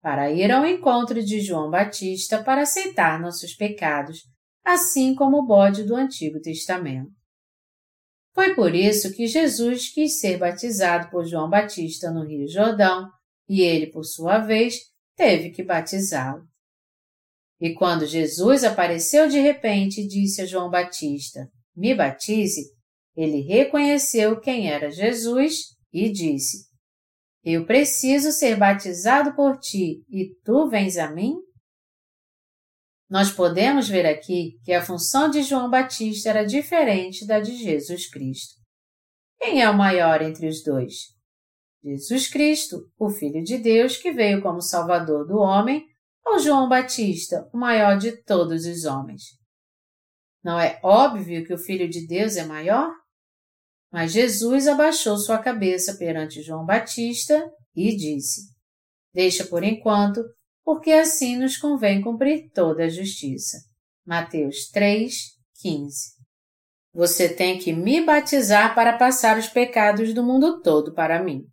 Para ir ao encontro de João Batista para aceitar nossos pecados, assim como o bode do Antigo Testamento. Foi por isso que Jesus quis ser batizado por João Batista no Rio Jordão e ele, por sua vez, teve que batizá-lo. E quando Jesus apareceu de repente e disse a João Batista: Me batize, ele reconheceu quem era Jesus e disse: Eu preciso ser batizado por ti e tu vens a mim? Nós podemos ver aqui que a função de João Batista era diferente da de Jesus Cristo. Quem é o maior entre os dois? Jesus Cristo, o Filho de Deus que veio como Salvador do homem, ou João Batista, o maior de todos os homens? Não é óbvio que o Filho de Deus é maior? Mas Jesus abaixou sua cabeça perante João Batista e disse: Deixa por enquanto porque assim nos convém cumprir toda a justiça. Mateus 3, 15. Você tem que me batizar para passar os pecados do mundo todo para mim.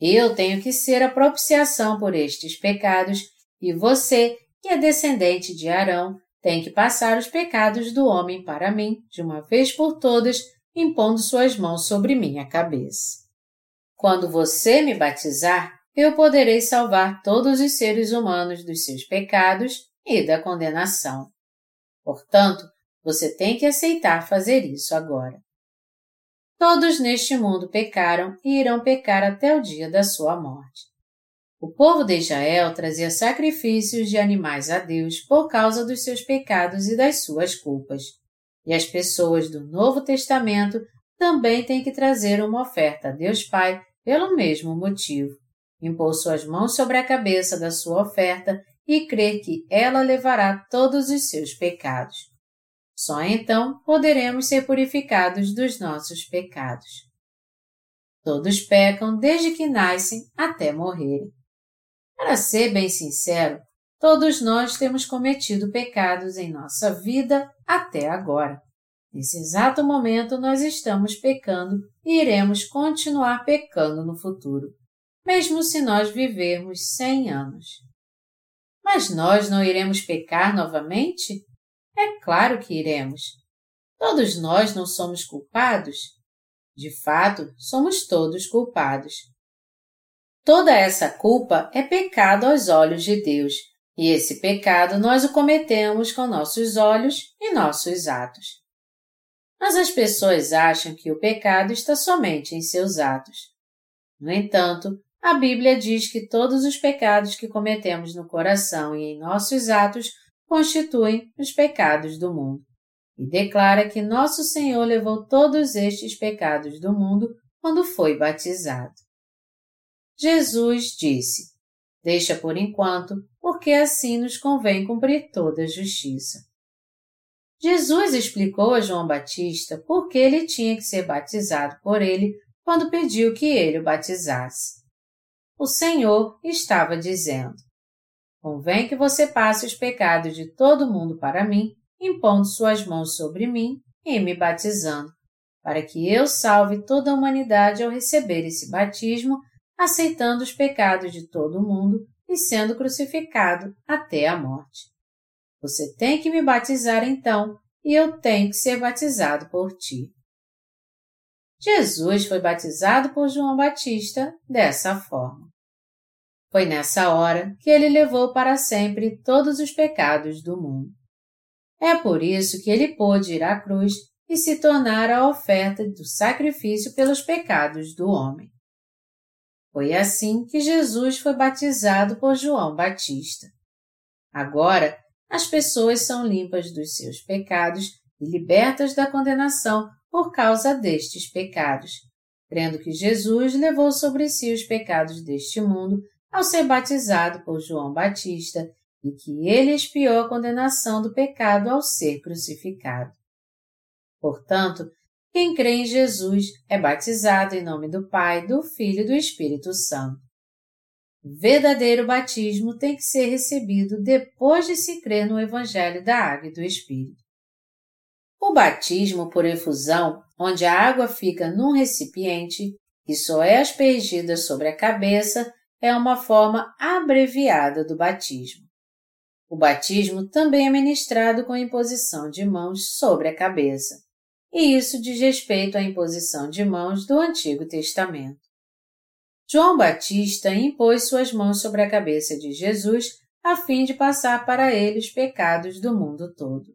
Eu tenho que ser a propiciação por estes pecados e você, que é descendente de Arão, tem que passar os pecados do homem para mim, de uma vez por todas, impondo suas mãos sobre minha cabeça. Quando você me batizar, eu poderei salvar todos os seres humanos dos seus pecados e da condenação. Portanto, você tem que aceitar fazer isso agora. Todos neste mundo pecaram e irão pecar até o dia da sua morte. O povo de Israel trazia sacrifícios de animais a Deus por causa dos seus pecados e das suas culpas. E as pessoas do Novo Testamento também têm que trazer uma oferta a Deus Pai pelo mesmo motivo impor suas mãos sobre a cabeça da sua oferta e crer que ela levará todos os seus pecados. Só então poderemos ser purificados dos nossos pecados. Todos pecam desde que nascem até morrerem. Para ser bem sincero, todos nós temos cometido pecados em nossa vida até agora. Nesse exato momento, nós estamos pecando e iremos continuar pecando no futuro mesmo se nós vivermos cem anos. Mas nós não iremos pecar novamente? É claro que iremos. Todos nós não somos culpados? De fato, somos todos culpados. Toda essa culpa é pecado aos olhos de Deus, e esse pecado nós o cometemos com nossos olhos e nossos atos. Mas as pessoas acham que o pecado está somente em seus atos. No entanto, a Bíblia diz que todos os pecados que cometemos no coração e em nossos atos constituem os pecados do mundo. E declara que nosso Senhor levou todos estes pecados do mundo quando foi batizado. Jesus disse: Deixa por enquanto, porque assim nos convém cumprir toda a justiça. Jesus explicou a João Batista por que ele tinha que ser batizado por ele quando pediu que ele o batizasse. O Senhor estava dizendo: Convém que você passe os pecados de todo mundo para mim, impondo suas mãos sobre mim e me batizando, para que eu salve toda a humanidade ao receber esse batismo, aceitando os pecados de todo mundo e sendo crucificado até a morte. Você tem que me batizar então, e eu tenho que ser batizado por ti. Jesus foi batizado por João Batista dessa forma. Foi nessa hora que ele levou para sempre todos os pecados do mundo. É por isso que ele pôde ir à cruz e se tornar a oferta do sacrifício pelos pecados do homem. Foi assim que Jesus foi batizado por João Batista. Agora, as pessoas são limpas dos seus pecados e libertas da condenação por causa destes pecados, crendo que Jesus levou sobre si os pecados deste mundo ao ser batizado por João Batista e que ele expiou a condenação do pecado ao ser crucificado. Portanto, quem crê em Jesus é batizado em nome do Pai, do Filho e do Espírito Santo. Verdadeiro batismo tem que ser recebido depois de se crer no Evangelho da Água e do Espírito. O batismo por efusão, onde a água fica num recipiente e só é aspergida sobre a cabeça, é uma forma abreviada do batismo. O batismo também é ministrado com a imposição de mãos sobre a cabeça, e isso diz respeito à imposição de mãos do Antigo Testamento. João Batista impôs suas mãos sobre a cabeça de Jesus a fim de passar para ele os pecados do mundo todo.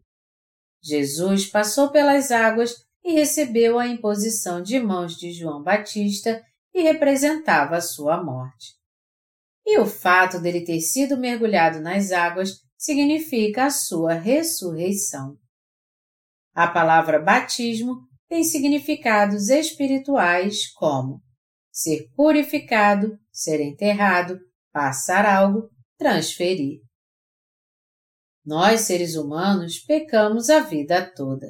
Jesus passou pelas águas e recebeu a imposição de mãos de João Batista e representava a sua morte. E o fato dele ter sido mergulhado nas águas significa a sua ressurreição. A palavra batismo tem significados espirituais como ser purificado, ser enterrado, passar algo, transferir. Nós, seres humanos, pecamos a vida toda.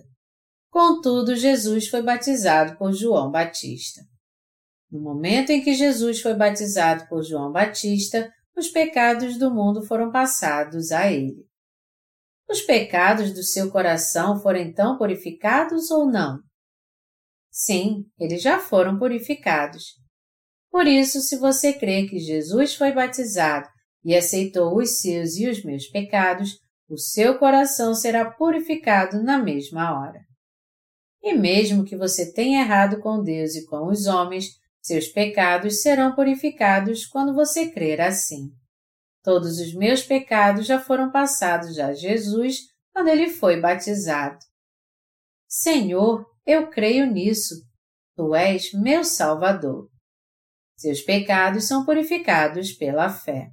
Contudo, Jesus foi batizado por João Batista. No momento em que Jesus foi batizado por João Batista, os pecados do mundo foram passados a ele. Os pecados do seu coração foram então purificados ou não? Sim, eles já foram purificados. Por isso, se você crê que Jesus foi batizado e aceitou os seus e os meus pecados, o seu coração será purificado na mesma hora. E mesmo que você tenha errado com Deus e com os homens, seus pecados serão purificados quando você crer assim. Todos os meus pecados já foram passados a Jesus quando ele foi batizado. Senhor, eu creio nisso. Tu és meu Salvador. Seus pecados são purificados pela fé.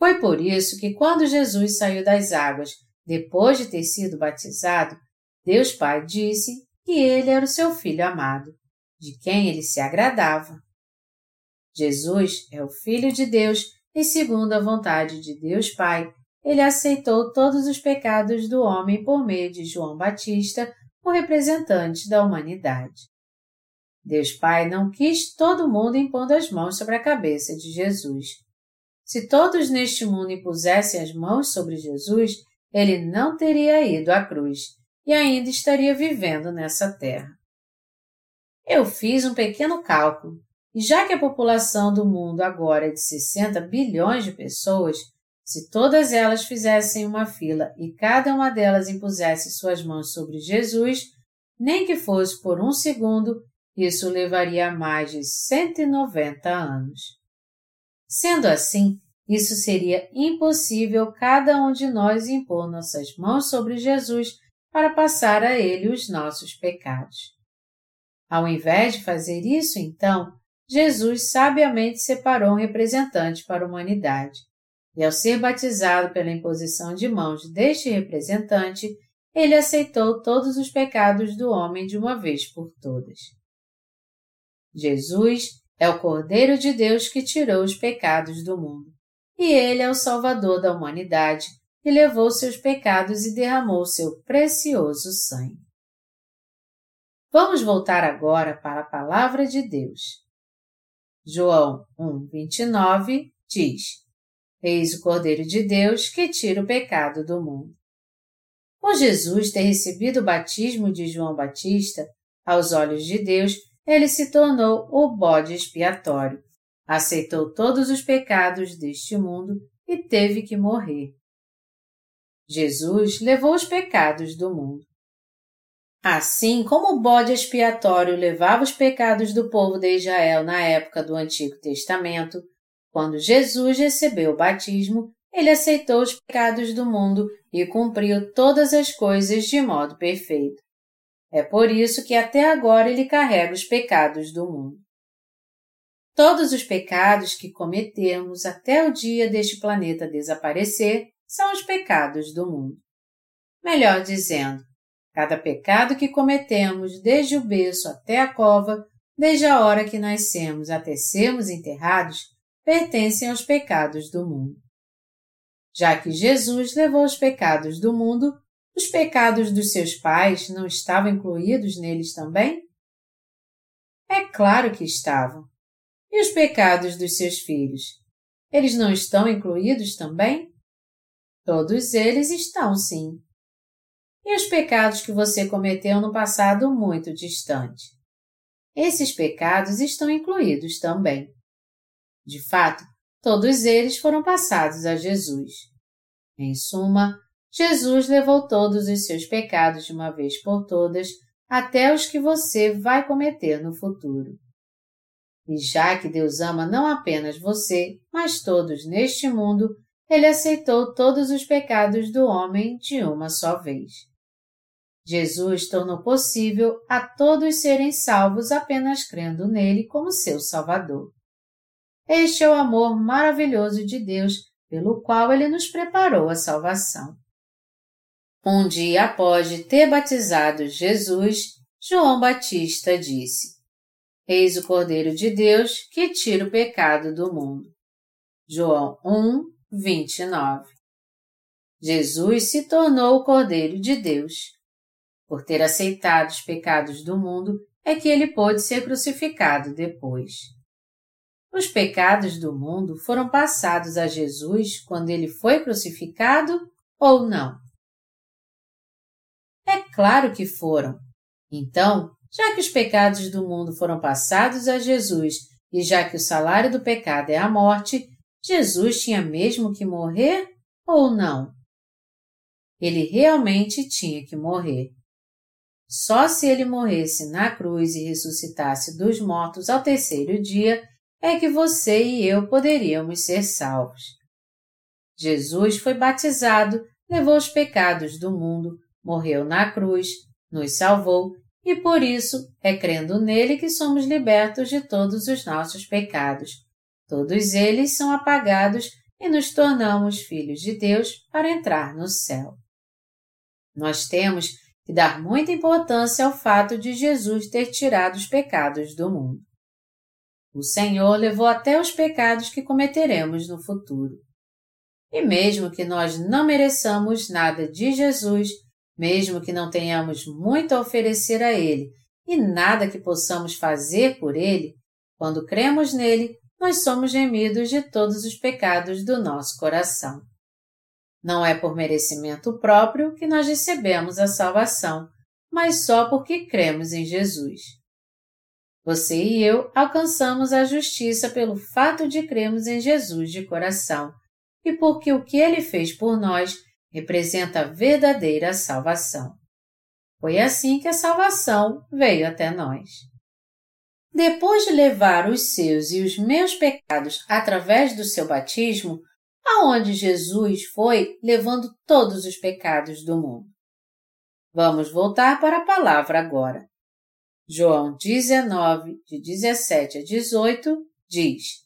Foi por isso que, quando Jesus saiu das águas, depois de ter sido batizado, Deus Pai disse que ele era o seu filho amado de quem ele se agradava. Jesus é o Filho de Deus e, segundo a vontade de Deus Pai, ele aceitou todos os pecados do homem por meio de João Batista, o representante da humanidade. Deus Pai não quis todo mundo impondo as mãos sobre a cabeça de Jesus. Se todos neste mundo impusessem as mãos sobre Jesus, ele não teria ido à cruz e ainda estaria vivendo nessa terra. Eu fiz um pequeno cálculo, e já que a população do mundo agora é de 60 bilhões de pessoas, se todas elas fizessem uma fila e cada uma delas impusesse suas mãos sobre Jesus, nem que fosse por um segundo, isso levaria mais de 190 anos. Sendo assim, isso seria impossível cada um de nós impor nossas mãos sobre Jesus para passar a ele os nossos pecados. Ao invés de fazer isso, então, Jesus sabiamente separou um representante para a humanidade. E ao ser batizado pela imposição de mãos deste representante, ele aceitou todos os pecados do homem de uma vez por todas. Jesus É o Cordeiro de Deus que tirou os pecados do mundo. E ele é o Salvador da humanidade, e levou seus pecados e derramou seu precioso sangue. Vamos voltar agora para a palavra de Deus. João 1, 29 diz: Eis o Cordeiro de Deus que tira o pecado do mundo. Por Jesus ter recebido o batismo de João Batista, aos olhos de Deus, ele se tornou o bode expiatório, aceitou todos os pecados deste mundo e teve que morrer. Jesus levou os pecados do mundo. Assim como o bode expiatório levava os pecados do povo de Israel na época do Antigo Testamento, quando Jesus recebeu o batismo, ele aceitou os pecados do mundo e cumpriu todas as coisas de modo perfeito. É por isso que até agora ele carrega os pecados do mundo. Todos os pecados que cometemos até o dia deste planeta desaparecer são os pecados do mundo. Melhor dizendo, cada pecado que cometemos desde o berço até a cova, desde a hora que nascemos até sermos enterrados, pertencem aos pecados do mundo. Já que Jesus levou os pecados do mundo, os pecados dos seus pais não estavam incluídos neles também? É claro que estavam. E os pecados dos seus filhos? Eles não estão incluídos também? Todos eles estão, sim. E os pecados que você cometeu no passado muito distante? Esses pecados estão incluídos também. De fato, todos eles foram passados a Jesus. Em suma, Jesus levou todos os seus pecados de uma vez por todas, até os que você vai cometer no futuro. E já que Deus ama não apenas você, mas todos neste mundo, ele aceitou todos os pecados do homem de uma só vez. Jesus tornou possível a todos serem salvos apenas crendo nele como seu Salvador. Este é o amor maravilhoso de Deus pelo qual ele nos preparou a salvação. Um dia após ter batizado Jesus, João Batista disse: Eis o Cordeiro de Deus que tira o pecado do mundo. João 1, 29. Jesus se tornou o Cordeiro de Deus. Por ter aceitado os pecados do mundo, é que ele pôde ser crucificado depois. Os pecados do mundo foram passados a Jesus quando ele foi crucificado ou não? É claro que foram. Então, já que os pecados do mundo foram passados a Jesus e já que o salário do pecado é a morte, Jesus tinha mesmo que morrer ou não? Ele realmente tinha que morrer. Só se ele morresse na cruz e ressuscitasse dos mortos ao terceiro dia é que você e eu poderíamos ser salvos. Jesus foi batizado, levou os pecados do mundo, morreu na cruz, nos salvou e por isso é crendo nele que somos libertos de todos os nossos pecados. Todos eles são apagados e nos tornamos filhos de Deus para entrar no céu. Nós temos que dar muita importância ao fato de Jesus ter tirado os pecados do mundo. O Senhor levou até os pecados que cometeremos no futuro. E mesmo que nós não mereçamos nada de Jesus, mesmo que não tenhamos muito a oferecer a Ele e nada que possamos fazer por Ele, quando cremos nele, nós somos remidos de todos os pecados do nosso coração. Não é por merecimento próprio que nós recebemos a salvação, mas só porque cremos em Jesus. Você e eu alcançamos a justiça pelo fato de crermos em Jesus de coração e porque o que ele fez por nós representa a verdadeira salvação. Foi assim que a salvação veio até nós. Depois de levar os seus e os meus pecados através do seu batismo, aonde Jesus foi levando todos os pecados do mundo. Vamos voltar para a palavra agora. João 19, de 17 a 18, diz: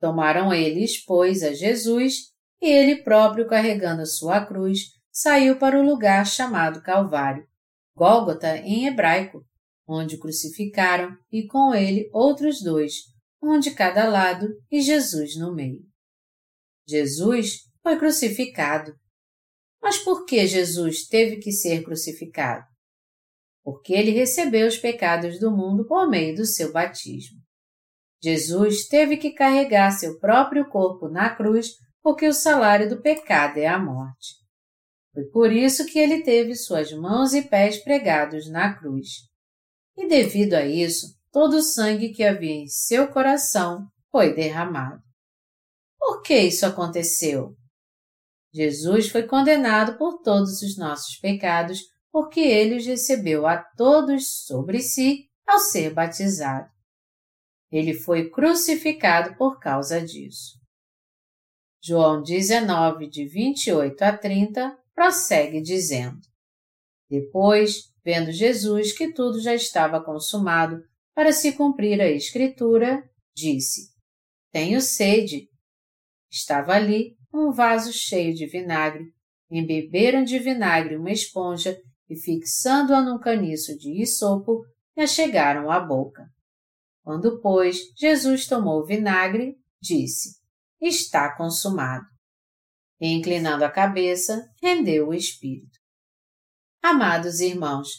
Tomaram eles, pois, a Jesus e ele próprio, carregando a sua cruz, saiu para o lugar chamado Calvário, Gólgota em hebraico, onde crucificaram e com ele outros dois, um de cada lado e Jesus no meio. Jesus foi crucificado. Mas por que Jesus teve que ser crucificado? Porque ele recebeu os pecados do mundo por meio do seu batismo. Jesus teve que carregar seu próprio corpo na cruz porque o salário do pecado é a morte. Foi por isso que ele teve suas mãos e pés pregados na cruz. E devido a isso, todo o sangue que havia em seu coração foi derramado. Que isso aconteceu? Jesus foi condenado por todos os nossos pecados porque ele os recebeu a todos sobre si ao ser batizado. Ele foi crucificado por causa disso. João 19, de 28 a 30, prossegue dizendo: Depois, vendo Jesus que tudo já estava consumado para se cumprir a Escritura, disse: Tenho sede. Estava ali um vaso cheio de vinagre. Embeberam de vinagre uma esponja e, fixando-a num caniço de isopo, lhe achegaram à boca. Quando, pois, Jesus tomou o vinagre, disse: Está consumado. E, inclinando a cabeça, rendeu o espírito. Amados irmãos,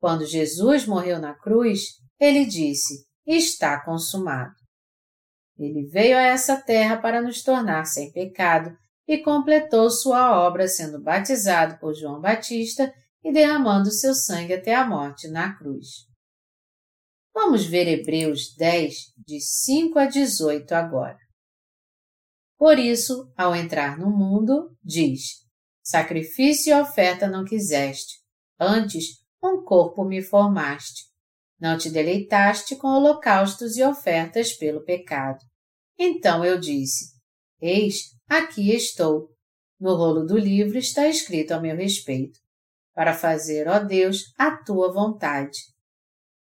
quando Jesus morreu na cruz, ele disse: Está consumado. Ele veio a essa terra para nos tornar sem pecado e completou sua obra sendo batizado por João Batista e derramando seu sangue até a morte na cruz. Vamos ver Hebreus 10, de 5 a 18 agora. Por isso, ao entrar no mundo, diz: Sacrifício e oferta não quiseste, antes um corpo me formaste. Não te deleitaste com holocaustos e ofertas pelo pecado. Então eu disse: Eis, aqui estou. No rolo do livro está escrito a meu respeito, para fazer, ó Deus, a tua vontade.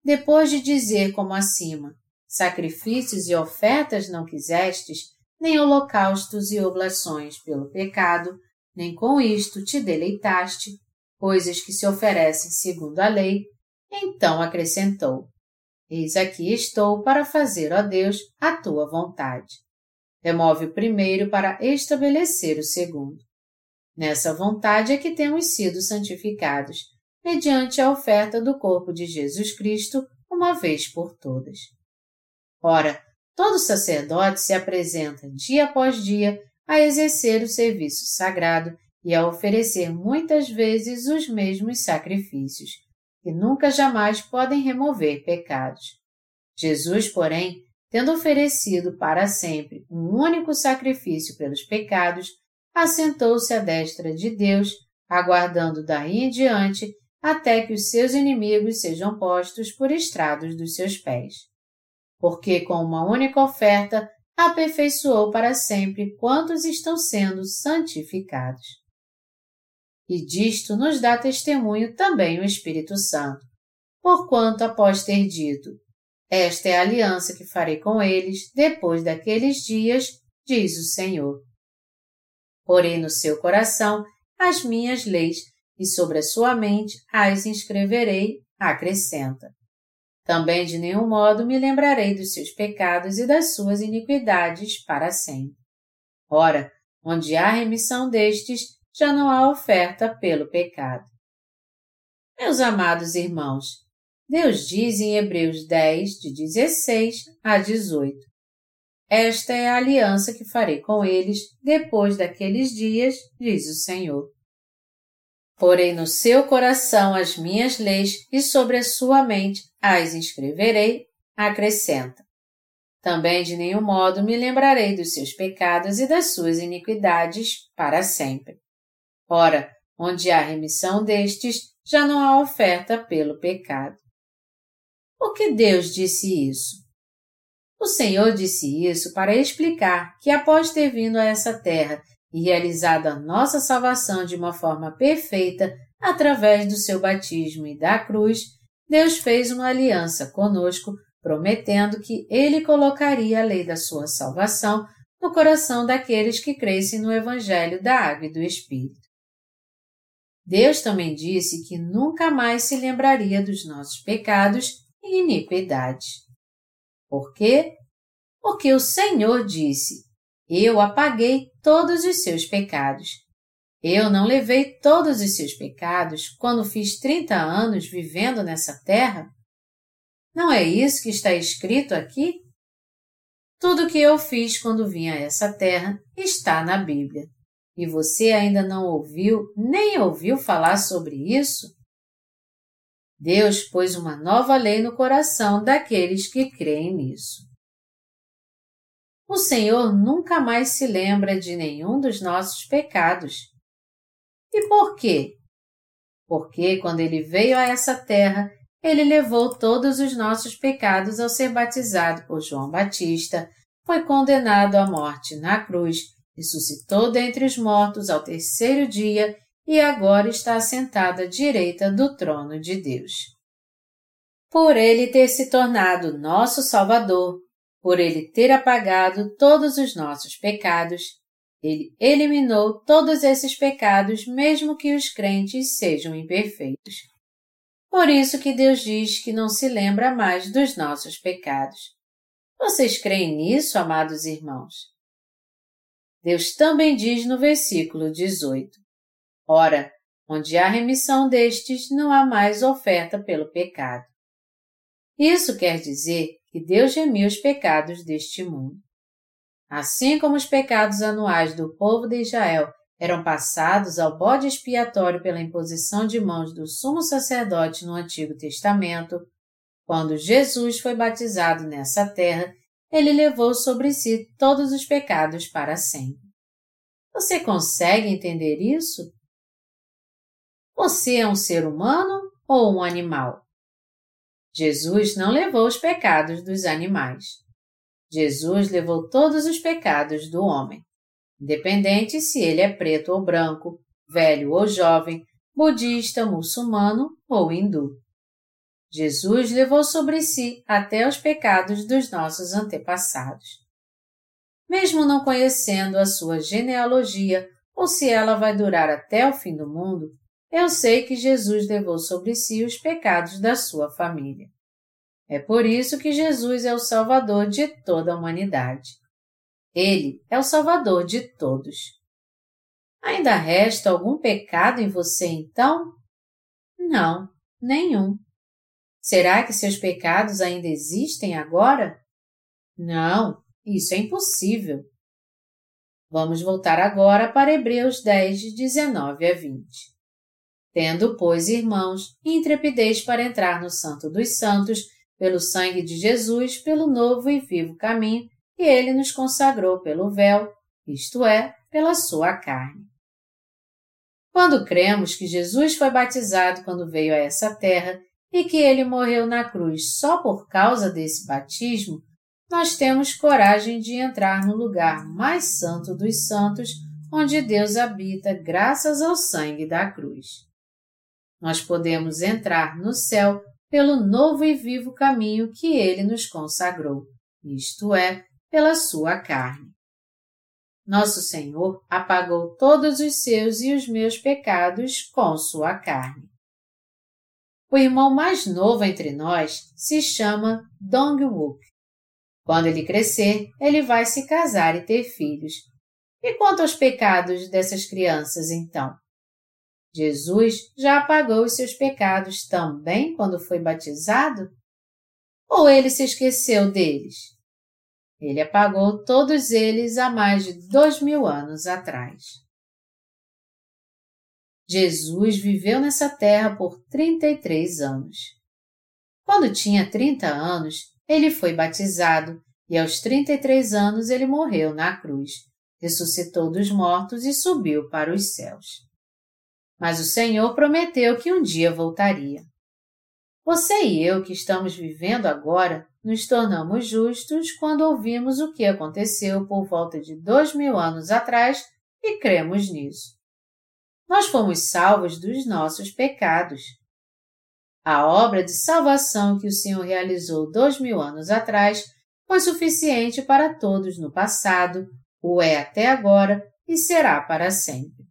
Depois de dizer como acima, sacrifícios e ofertas não quisestes, nem holocaustos e oblações pelo pecado, nem com isto te deleitaste, coisas que se oferecem segundo a lei, então acrescentou: Eis aqui estou para fazer, ó Deus, a tua vontade. Remove o primeiro para estabelecer o segundo. Nessa vontade é que temos sido santificados, mediante a oferta do corpo de Jesus Cristo uma vez por todas. Ora, todo sacerdote se apresenta dia após dia a exercer o serviço sagrado e a oferecer muitas vezes os mesmos sacrifícios, que nunca jamais podem remover pecados. Jesus, porém, tendo oferecido para sempre um único sacrifício pelos pecados, assentou-se à destra de Deus, aguardando daí em diante até que os seus inimigos sejam postos por estrados dos seus pés. Porque com uma única oferta aperfeiçoou para sempre quantos estão sendo santificados. E disto nos dá testemunho também o Espírito Santo, porquanto após ter dito, esta é a aliança que farei com eles depois daqueles dias, diz o Senhor. Porém no seu coração as minhas leis e sobre a sua mente as inscreverei, acrescenta. Também de nenhum modo me lembrarei dos seus pecados e das suas iniquidades para sempre. Ora, onde há remissão destes, já não há oferta pelo pecado. Meus amados irmãos, Deus diz em Hebreus 10, de 16 a 18: Esta é a aliança que farei com eles depois daqueles dias, diz o Senhor. Porei no seu coração as minhas leis e sobre a sua mente as inscreverei, acrescenta. Também de nenhum modo me lembrarei dos seus pecados e das suas iniquidades para sempre. Ora, onde há remissão destes, já não há oferta pelo pecado. Por que Deus disse isso? O Senhor disse isso para explicar que após ter vindo a essa terra e realizado a nossa salvação de uma forma perfeita através do seu batismo e da cruz, Deus fez uma aliança conosco, prometendo que Ele colocaria a lei da sua salvação no coração daqueles que crescem no Evangelho da Água e do Espírito. Deus também disse que nunca mais se lembraria dos nossos pecados e iniquidades. Por quê? Porque o Senhor disse: Eu apaguei todos os seus pecados. Eu não levei todos os seus pecados quando fiz 30 anos vivendo nessa terra? Não é isso que está escrito aqui? Tudo o que eu fiz quando vim a essa terra está na Bíblia. E você ainda não ouviu nem ouviu falar sobre isso? Deus pôs uma nova lei no coração daqueles que creem nisso. O Senhor nunca mais se lembra de nenhum dos nossos pecados. E por quê? Porque quando ele veio a essa terra, ele levou todos os nossos pecados ao ser batizado por João Batista, foi condenado à morte na cruz, ressuscitou dentre os mortos ao terceiro dia e agora está assentado à direita do trono de Deus. Por ele ter se tornado nosso Salvador, por ele ter apagado todos os nossos pecados, ele eliminou todos esses pecados, mesmo que os crentes sejam imperfeitos. Por isso que Deus diz que não se lembra mais dos nossos pecados. Vocês creem nisso, amados irmãos? Deus também diz no versículo 18: Ora, onde há remissão destes, não há mais oferta pelo pecado. Isso quer dizer que Deus remiu os pecados deste mundo. Assim como os pecados anuais do povo de Israel eram passados ao bode expiatório pela imposição de mãos do sumo sacerdote no Antigo Testamento, quando Jesus foi batizado nessa terra, ele levou sobre si todos os pecados para sempre. Você consegue entender isso? Você é um ser humano ou um animal? Jesus não levou os pecados dos animais. Jesus levou todos os pecados do homem independente se ele é preto ou branco, velho ou jovem, budista, muçulmano ou hindu. Jesus levou sobre si até os pecados dos nossos antepassados. Mesmo não conhecendo a sua genealogia ou se ela vai durar até o fim do mundo, eu sei que Jesus levou sobre si os pecados da sua família. É por isso que Jesus é o Salvador de toda a humanidade. Ele é o Salvador de todos. Ainda resta algum pecado em você então? Não, nenhum. Será que seus pecados ainda existem agora? Não, isso é impossível. Vamos voltar agora para Hebreus 10, 19 a 20. Tendo, pois, irmãos, intrepidez para entrar no Santo dos Santos, pelo sangue de Jesus, pelo novo e vivo caminho e ele nos consagrou pelo véu, isto é, pela sua carne. Quando cremos que Jesus foi batizado quando veio a essa terra e que ele morreu na cruz só por causa desse batismo, nós temos coragem de entrar no lugar mais santo dos santos, onde Deus habita graças ao sangue da cruz. Nós podemos entrar no céu pelo novo e vivo caminho que ele nos consagrou, isto é, pela sua carne. Nosso Senhor apagou todos os seus e os meus pecados com sua carne. O irmão mais novo entre nós se chama Dong-wook. Quando ele crescer, ele vai se casar e ter filhos. E quanto aos pecados dessas crianças, então? Jesus já apagou os seus pecados também quando foi batizado? Ou ele se esqueceu deles? Ele apagou todos eles há mais de dois mil anos atrás. Jesus viveu nessa terra por 33 anos. Quando tinha 30 anos, ele foi batizado e aos 33 anos ele morreu na cruz, ressuscitou dos mortos e subiu para os céus. Mas o Senhor prometeu que um dia voltaria. Você e eu que estamos vivendo agora nos tornamos justos quando ouvimos o que aconteceu por volta de dois mil anos atrás e cremos nisso. Nós fomos salvos dos nossos pecados. A obra de salvação que o Senhor realizou dois mil anos atrás foi suficiente para todos no passado, o é até agora e será para sempre.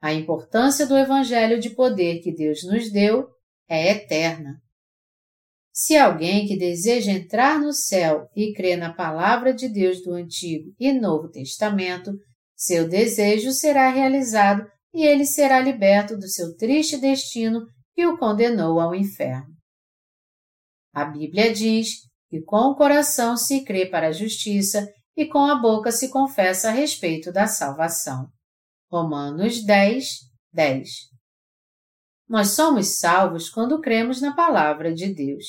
A importância do Evangelho de poder que Deus nos deu é eterna. Se alguém que deseja entrar no céu e crê na palavra de Deus do Antigo e Novo Testamento, seu desejo será realizado e ele será liberto do seu triste destino que o condenou ao inferno. A Bíblia diz que com o coração se crê para a justiça e com a boca se confessa a respeito da salvação. Romanos 10, 10. Nós somos salvos quando cremos na palavra de Deus.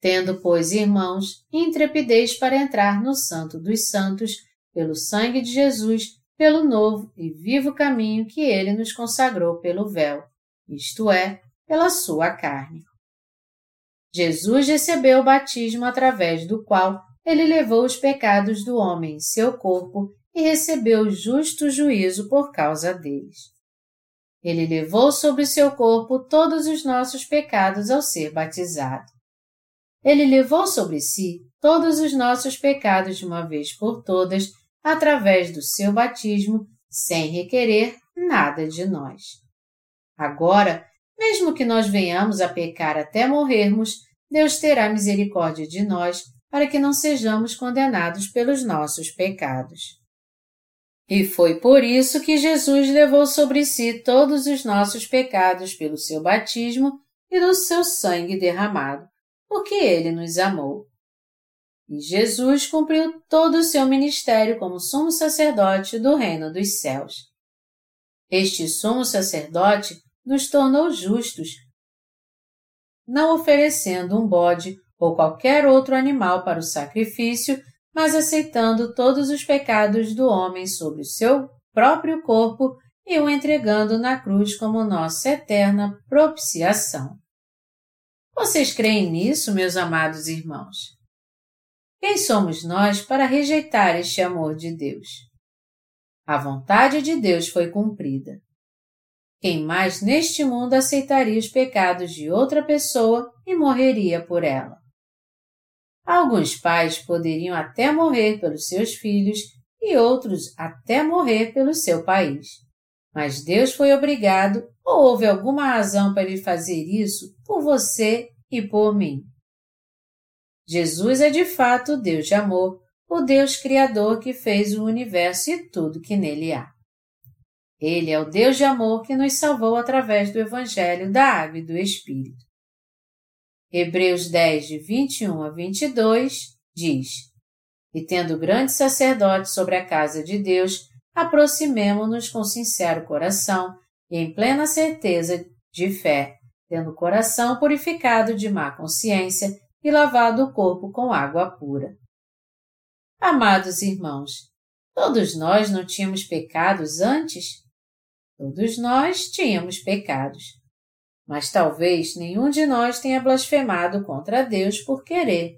Tendo, pois, irmãos, intrepidez para entrar no Santo dos Santos, pelo sangue de Jesus, pelo novo e vivo caminho que ele nos consagrou pelo véu, isto é, pela sua carne. Jesus recebeu o batismo através do qual ele levou os pecados do homem em seu corpo e recebeu justo juízo por causa deles. Ele levou sobre seu corpo todos os nossos pecados ao ser batizado. Ele levou sobre si todos os nossos pecados de uma vez por todas, através do seu batismo, sem requerer nada de nós. Agora, mesmo que nós venhamos a pecar até morrermos, Deus terá misericórdia de nós para que não sejamos condenados pelos nossos pecados. E foi por isso que Jesus levou sobre si todos os nossos pecados pelo seu batismo e do seu sangue derramado, porque ele nos amou. E Jesus cumpriu todo o seu ministério como sumo sacerdote do reino dos céus. Este sumo sacerdote nos tornou justos, não oferecendo um bode ou qualquer outro animal para o sacrifício, mas aceitando todos os pecados do homem sobre o seu próprio corpo e o entregando na cruz como nossa eterna propiciação. Vocês creem nisso, meus amados irmãos? Quem somos nós para rejeitar este amor de Deus? A vontade de Deus foi cumprida. Quem mais neste mundo aceitaria os pecados de outra pessoa e morreria por ela? Alguns pais poderiam até morrer pelos seus filhos e outros até morrer pelo seu país. Mas Deus foi obrigado ou houve alguma razão para ele fazer isso por você e por mim. Jesus é de fato o Deus de amor, o Deus Criador que fez o universo e tudo que nele há. Ele é o Deus de amor que nos salvou através do Evangelho da Água e do Espírito. Hebreus 10, de 21 a 22, diz: E tendo grande sacerdote sobre a casa de Deus, aproximemo-nos com sincero coração e em plena certeza de fé, tendo o coração purificado de má consciência e lavado o corpo com água pura. Amados irmãos, todos nós não tínhamos pecados antes? Todos nós tínhamos pecados mas talvez nenhum de nós tenha blasfemado contra Deus por querer.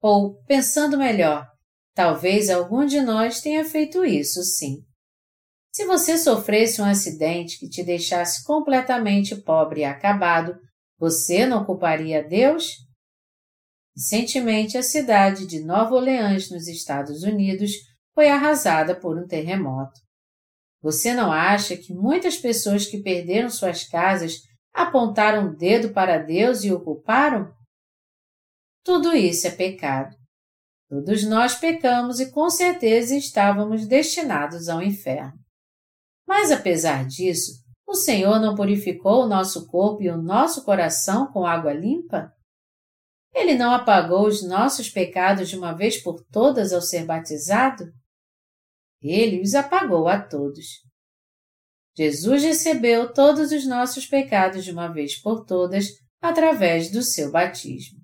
Ou, pensando melhor, talvez algum de nós tenha feito isso sim. Se você sofresse um acidente que te deixasse completamente pobre e acabado, você não culparia Deus? Recentemente, a cidade de Nova Orleans, nos Estados Unidos, foi arrasada por um terremoto. Você não acha que muitas pessoas que perderam suas casas apontaram o dedo para Deus e o culparam? Tudo isso é pecado. Todos nós pecamos e com certeza estávamos destinados ao inferno. Mas apesar disso, o Senhor não purificou o nosso corpo e o nosso coração com água limpa? Ele não apagou os nossos pecados de uma vez por todas ao ser batizado? Ele os apagou a todos. Jesus recebeu todos os nossos pecados de uma vez por todas através do seu batismo.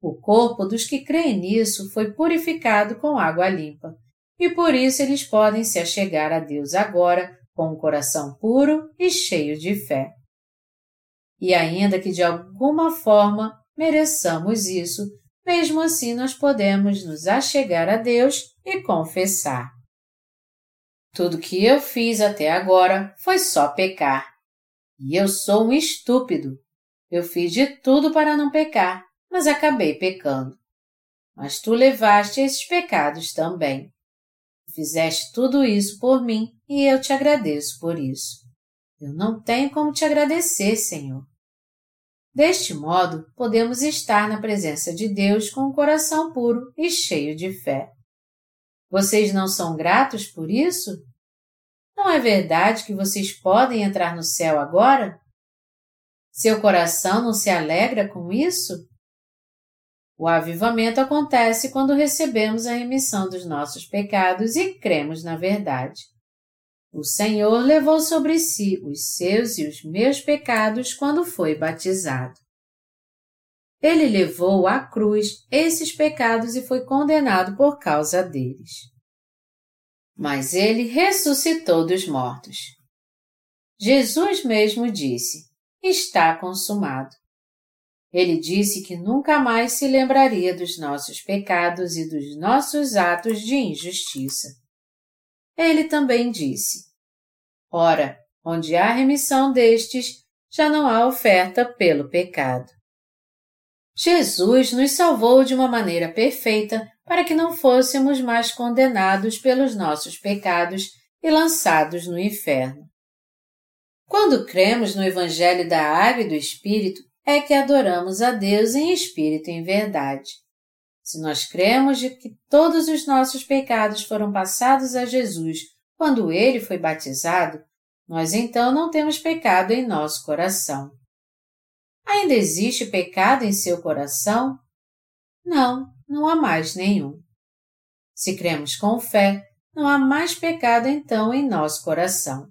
O corpo dos que creem nisso foi purificado com água limpa, e por isso eles podem se achegar a Deus agora com um coração puro e cheio de fé. E ainda que de alguma forma mereçamos isso, mesmo assim nós podemos nos achegar a Deus e confessar. Tudo que eu fiz até agora foi só pecar. E eu sou um estúpido. Eu fiz de tudo para não pecar, mas acabei pecando. Mas tu levaste esses pecados também. Fizeste tudo isso por mim e eu te agradeço por isso. Eu não tenho como te agradecer, Senhor. Deste modo, podemos estar na presença de Deus com um coração puro e cheio de fé. Vocês não são gratos por isso? Não é verdade que vocês podem entrar no céu agora? Seu coração não se alegra com isso? O avivamento acontece quando recebemos a remissão dos nossos pecados e cremos na verdade. O Senhor levou sobre si os seus e os meus pecados quando foi batizado. Ele levou à cruz esses pecados e foi condenado por causa deles. Mas ele ressuscitou dos mortos. Jesus mesmo disse: Está consumado. Ele disse que nunca mais se lembraria dos nossos pecados e dos nossos atos de injustiça. Ele também disse: Ora, onde há remissão destes, já não há oferta pelo pecado. Jesus nos salvou de uma maneira perfeita para que não fôssemos mais condenados pelos nossos pecados e lançados no inferno. Quando cremos no Evangelho da Água e do Espírito, é que adoramos a Deus em espírito e em verdade. Se nós cremos de que todos os nossos pecados foram passados a Jesus quando ele foi batizado, nós então não temos pecado em nosso coração. Ainda existe pecado em seu coração? Não, não há mais nenhum. Se cremos com fé, não há mais pecado então em nosso coração.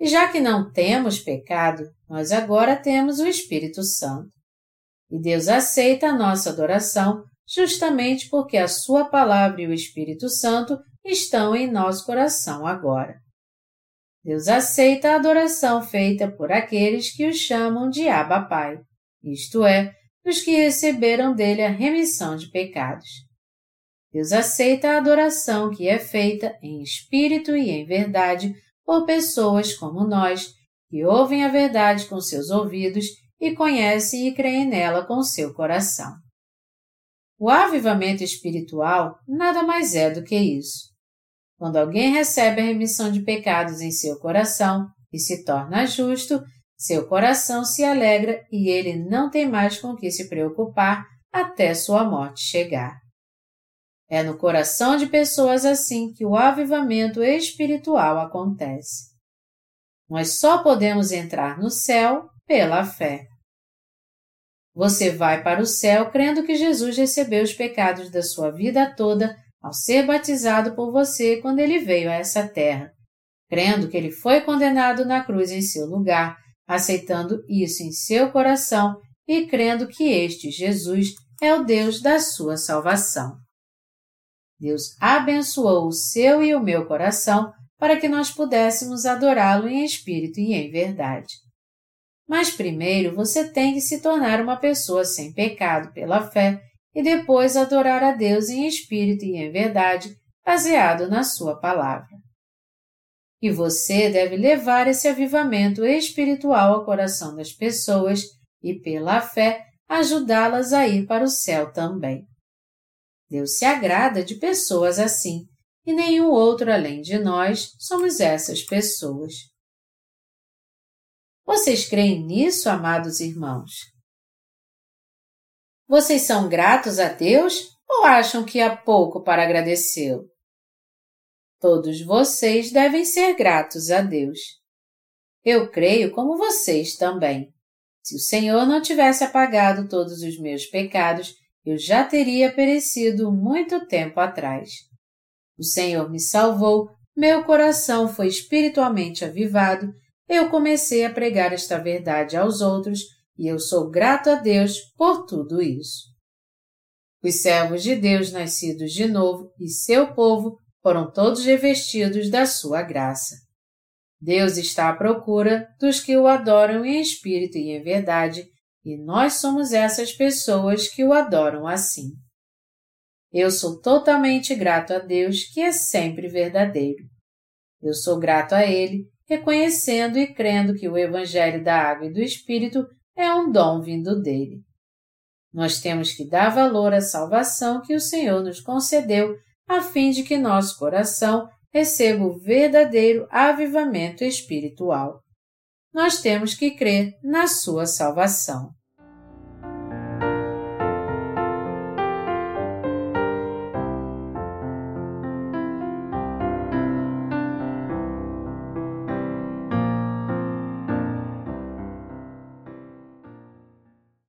E já que não temos pecado, nós agora temos o Espírito Santo. E Deus aceita a nossa adoração justamente porque a Sua palavra e o Espírito Santo estão em nosso coração agora. Deus aceita a adoração feita por aqueles que o chamam de Abba Pai, isto é, os que receberam dele a remissão de pecados. Deus aceita a adoração que é feita em espírito e em verdade por pessoas como nós, que ouvem a verdade com seus ouvidos e conhecem e creem nela com seu coração. O avivamento espiritual nada mais é do que isso. Quando alguém recebe a remissão de pecados em seu coração e se torna justo, seu coração se alegra e ele não tem mais com que se preocupar até sua morte chegar. É no coração de pessoas assim que o avivamento espiritual acontece. Nós só podemos entrar no céu pela fé. Você vai para o céu crendo que Jesus recebeu os pecados da sua vida toda ao ser batizado por você quando ele veio a essa terra, crendo que ele foi condenado na cruz em seu lugar, aceitando isso em seu coração e crendo que este Jesus é o Deus da sua salvação. Deus abençoou o seu e o meu coração para que nós pudéssemos adorá-lo em espírito e em verdade. Mas primeiro você tem que se tornar uma pessoa sem pecado pela fé e depois adorar a Deus em espírito e em verdade, baseado na Sua palavra. E você deve levar esse avivamento espiritual ao coração das pessoas e, pela fé, ajudá-las a ir para o céu também. Deus se agrada de pessoas assim, e nenhum outro além de nós somos essas pessoas. Vocês creem nisso, amados irmãos? Vocês são gratos a Deus ou acham que há pouco para agradecê-lo? Todos vocês devem ser gratos a Deus. Eu creio como vocês também. Se o Senhor não tivesse apagado todos os meus pecados, eu já teria perecido muito tempo atrás. O Senhor me salvou, meu coração foi espiritualmente avivado eu comecei a pregar esta verdade aos outros e eu sou grato a Deus por tudo isso. Os servos de Deus nascidos de novo e seu povo foram todos revestidos da sua graça. Deus está à procura dos que o adoram em espírito e em verdade, e nós somos essas pessoas que o adoram assim. Eu sou totalmente grato a Deus, que é sempre verdadeiro. Eu sou grato a Ele reconhecendo e crendo que o Evangelho da Água e do Espírito é um dom vindo dele. Nós temos que dar valor à salvação que o Senhor nos concedeu, a fim de que nosso coração receba o verdadeiro avivamento espiritual. nós temos que crer na sua salvação.